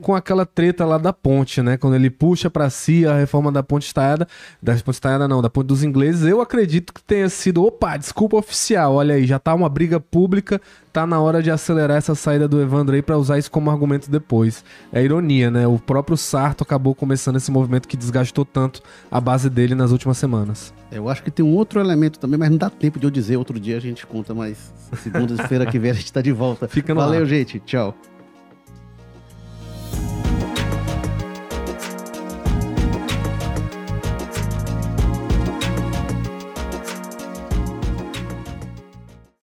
Com aquela treta lá da ponte, né? Quando ele puxa pra si a reforma da ponte estaiada. Da ponte estaiada, não, da ponte dos ingleses. Eu acredito que tenha sido. Opa, desculpa oficial. Olha aí, já tá uma briga pública. Tá na hora de acelerar essa saída do Evandro aí pra usar isso como argumento depois. É ironia, né? O próprio Sarto acabou começando esse movimento que desgastou tanto a base dele nas últimas semanas. Eu acho que tem um outro elemento também, mas não dá tempo de eu dizer. Outro dia a gente conta, mas segunda-feira que vem a gente está de volta. Fica no Valeu, ar. gente. Tchau.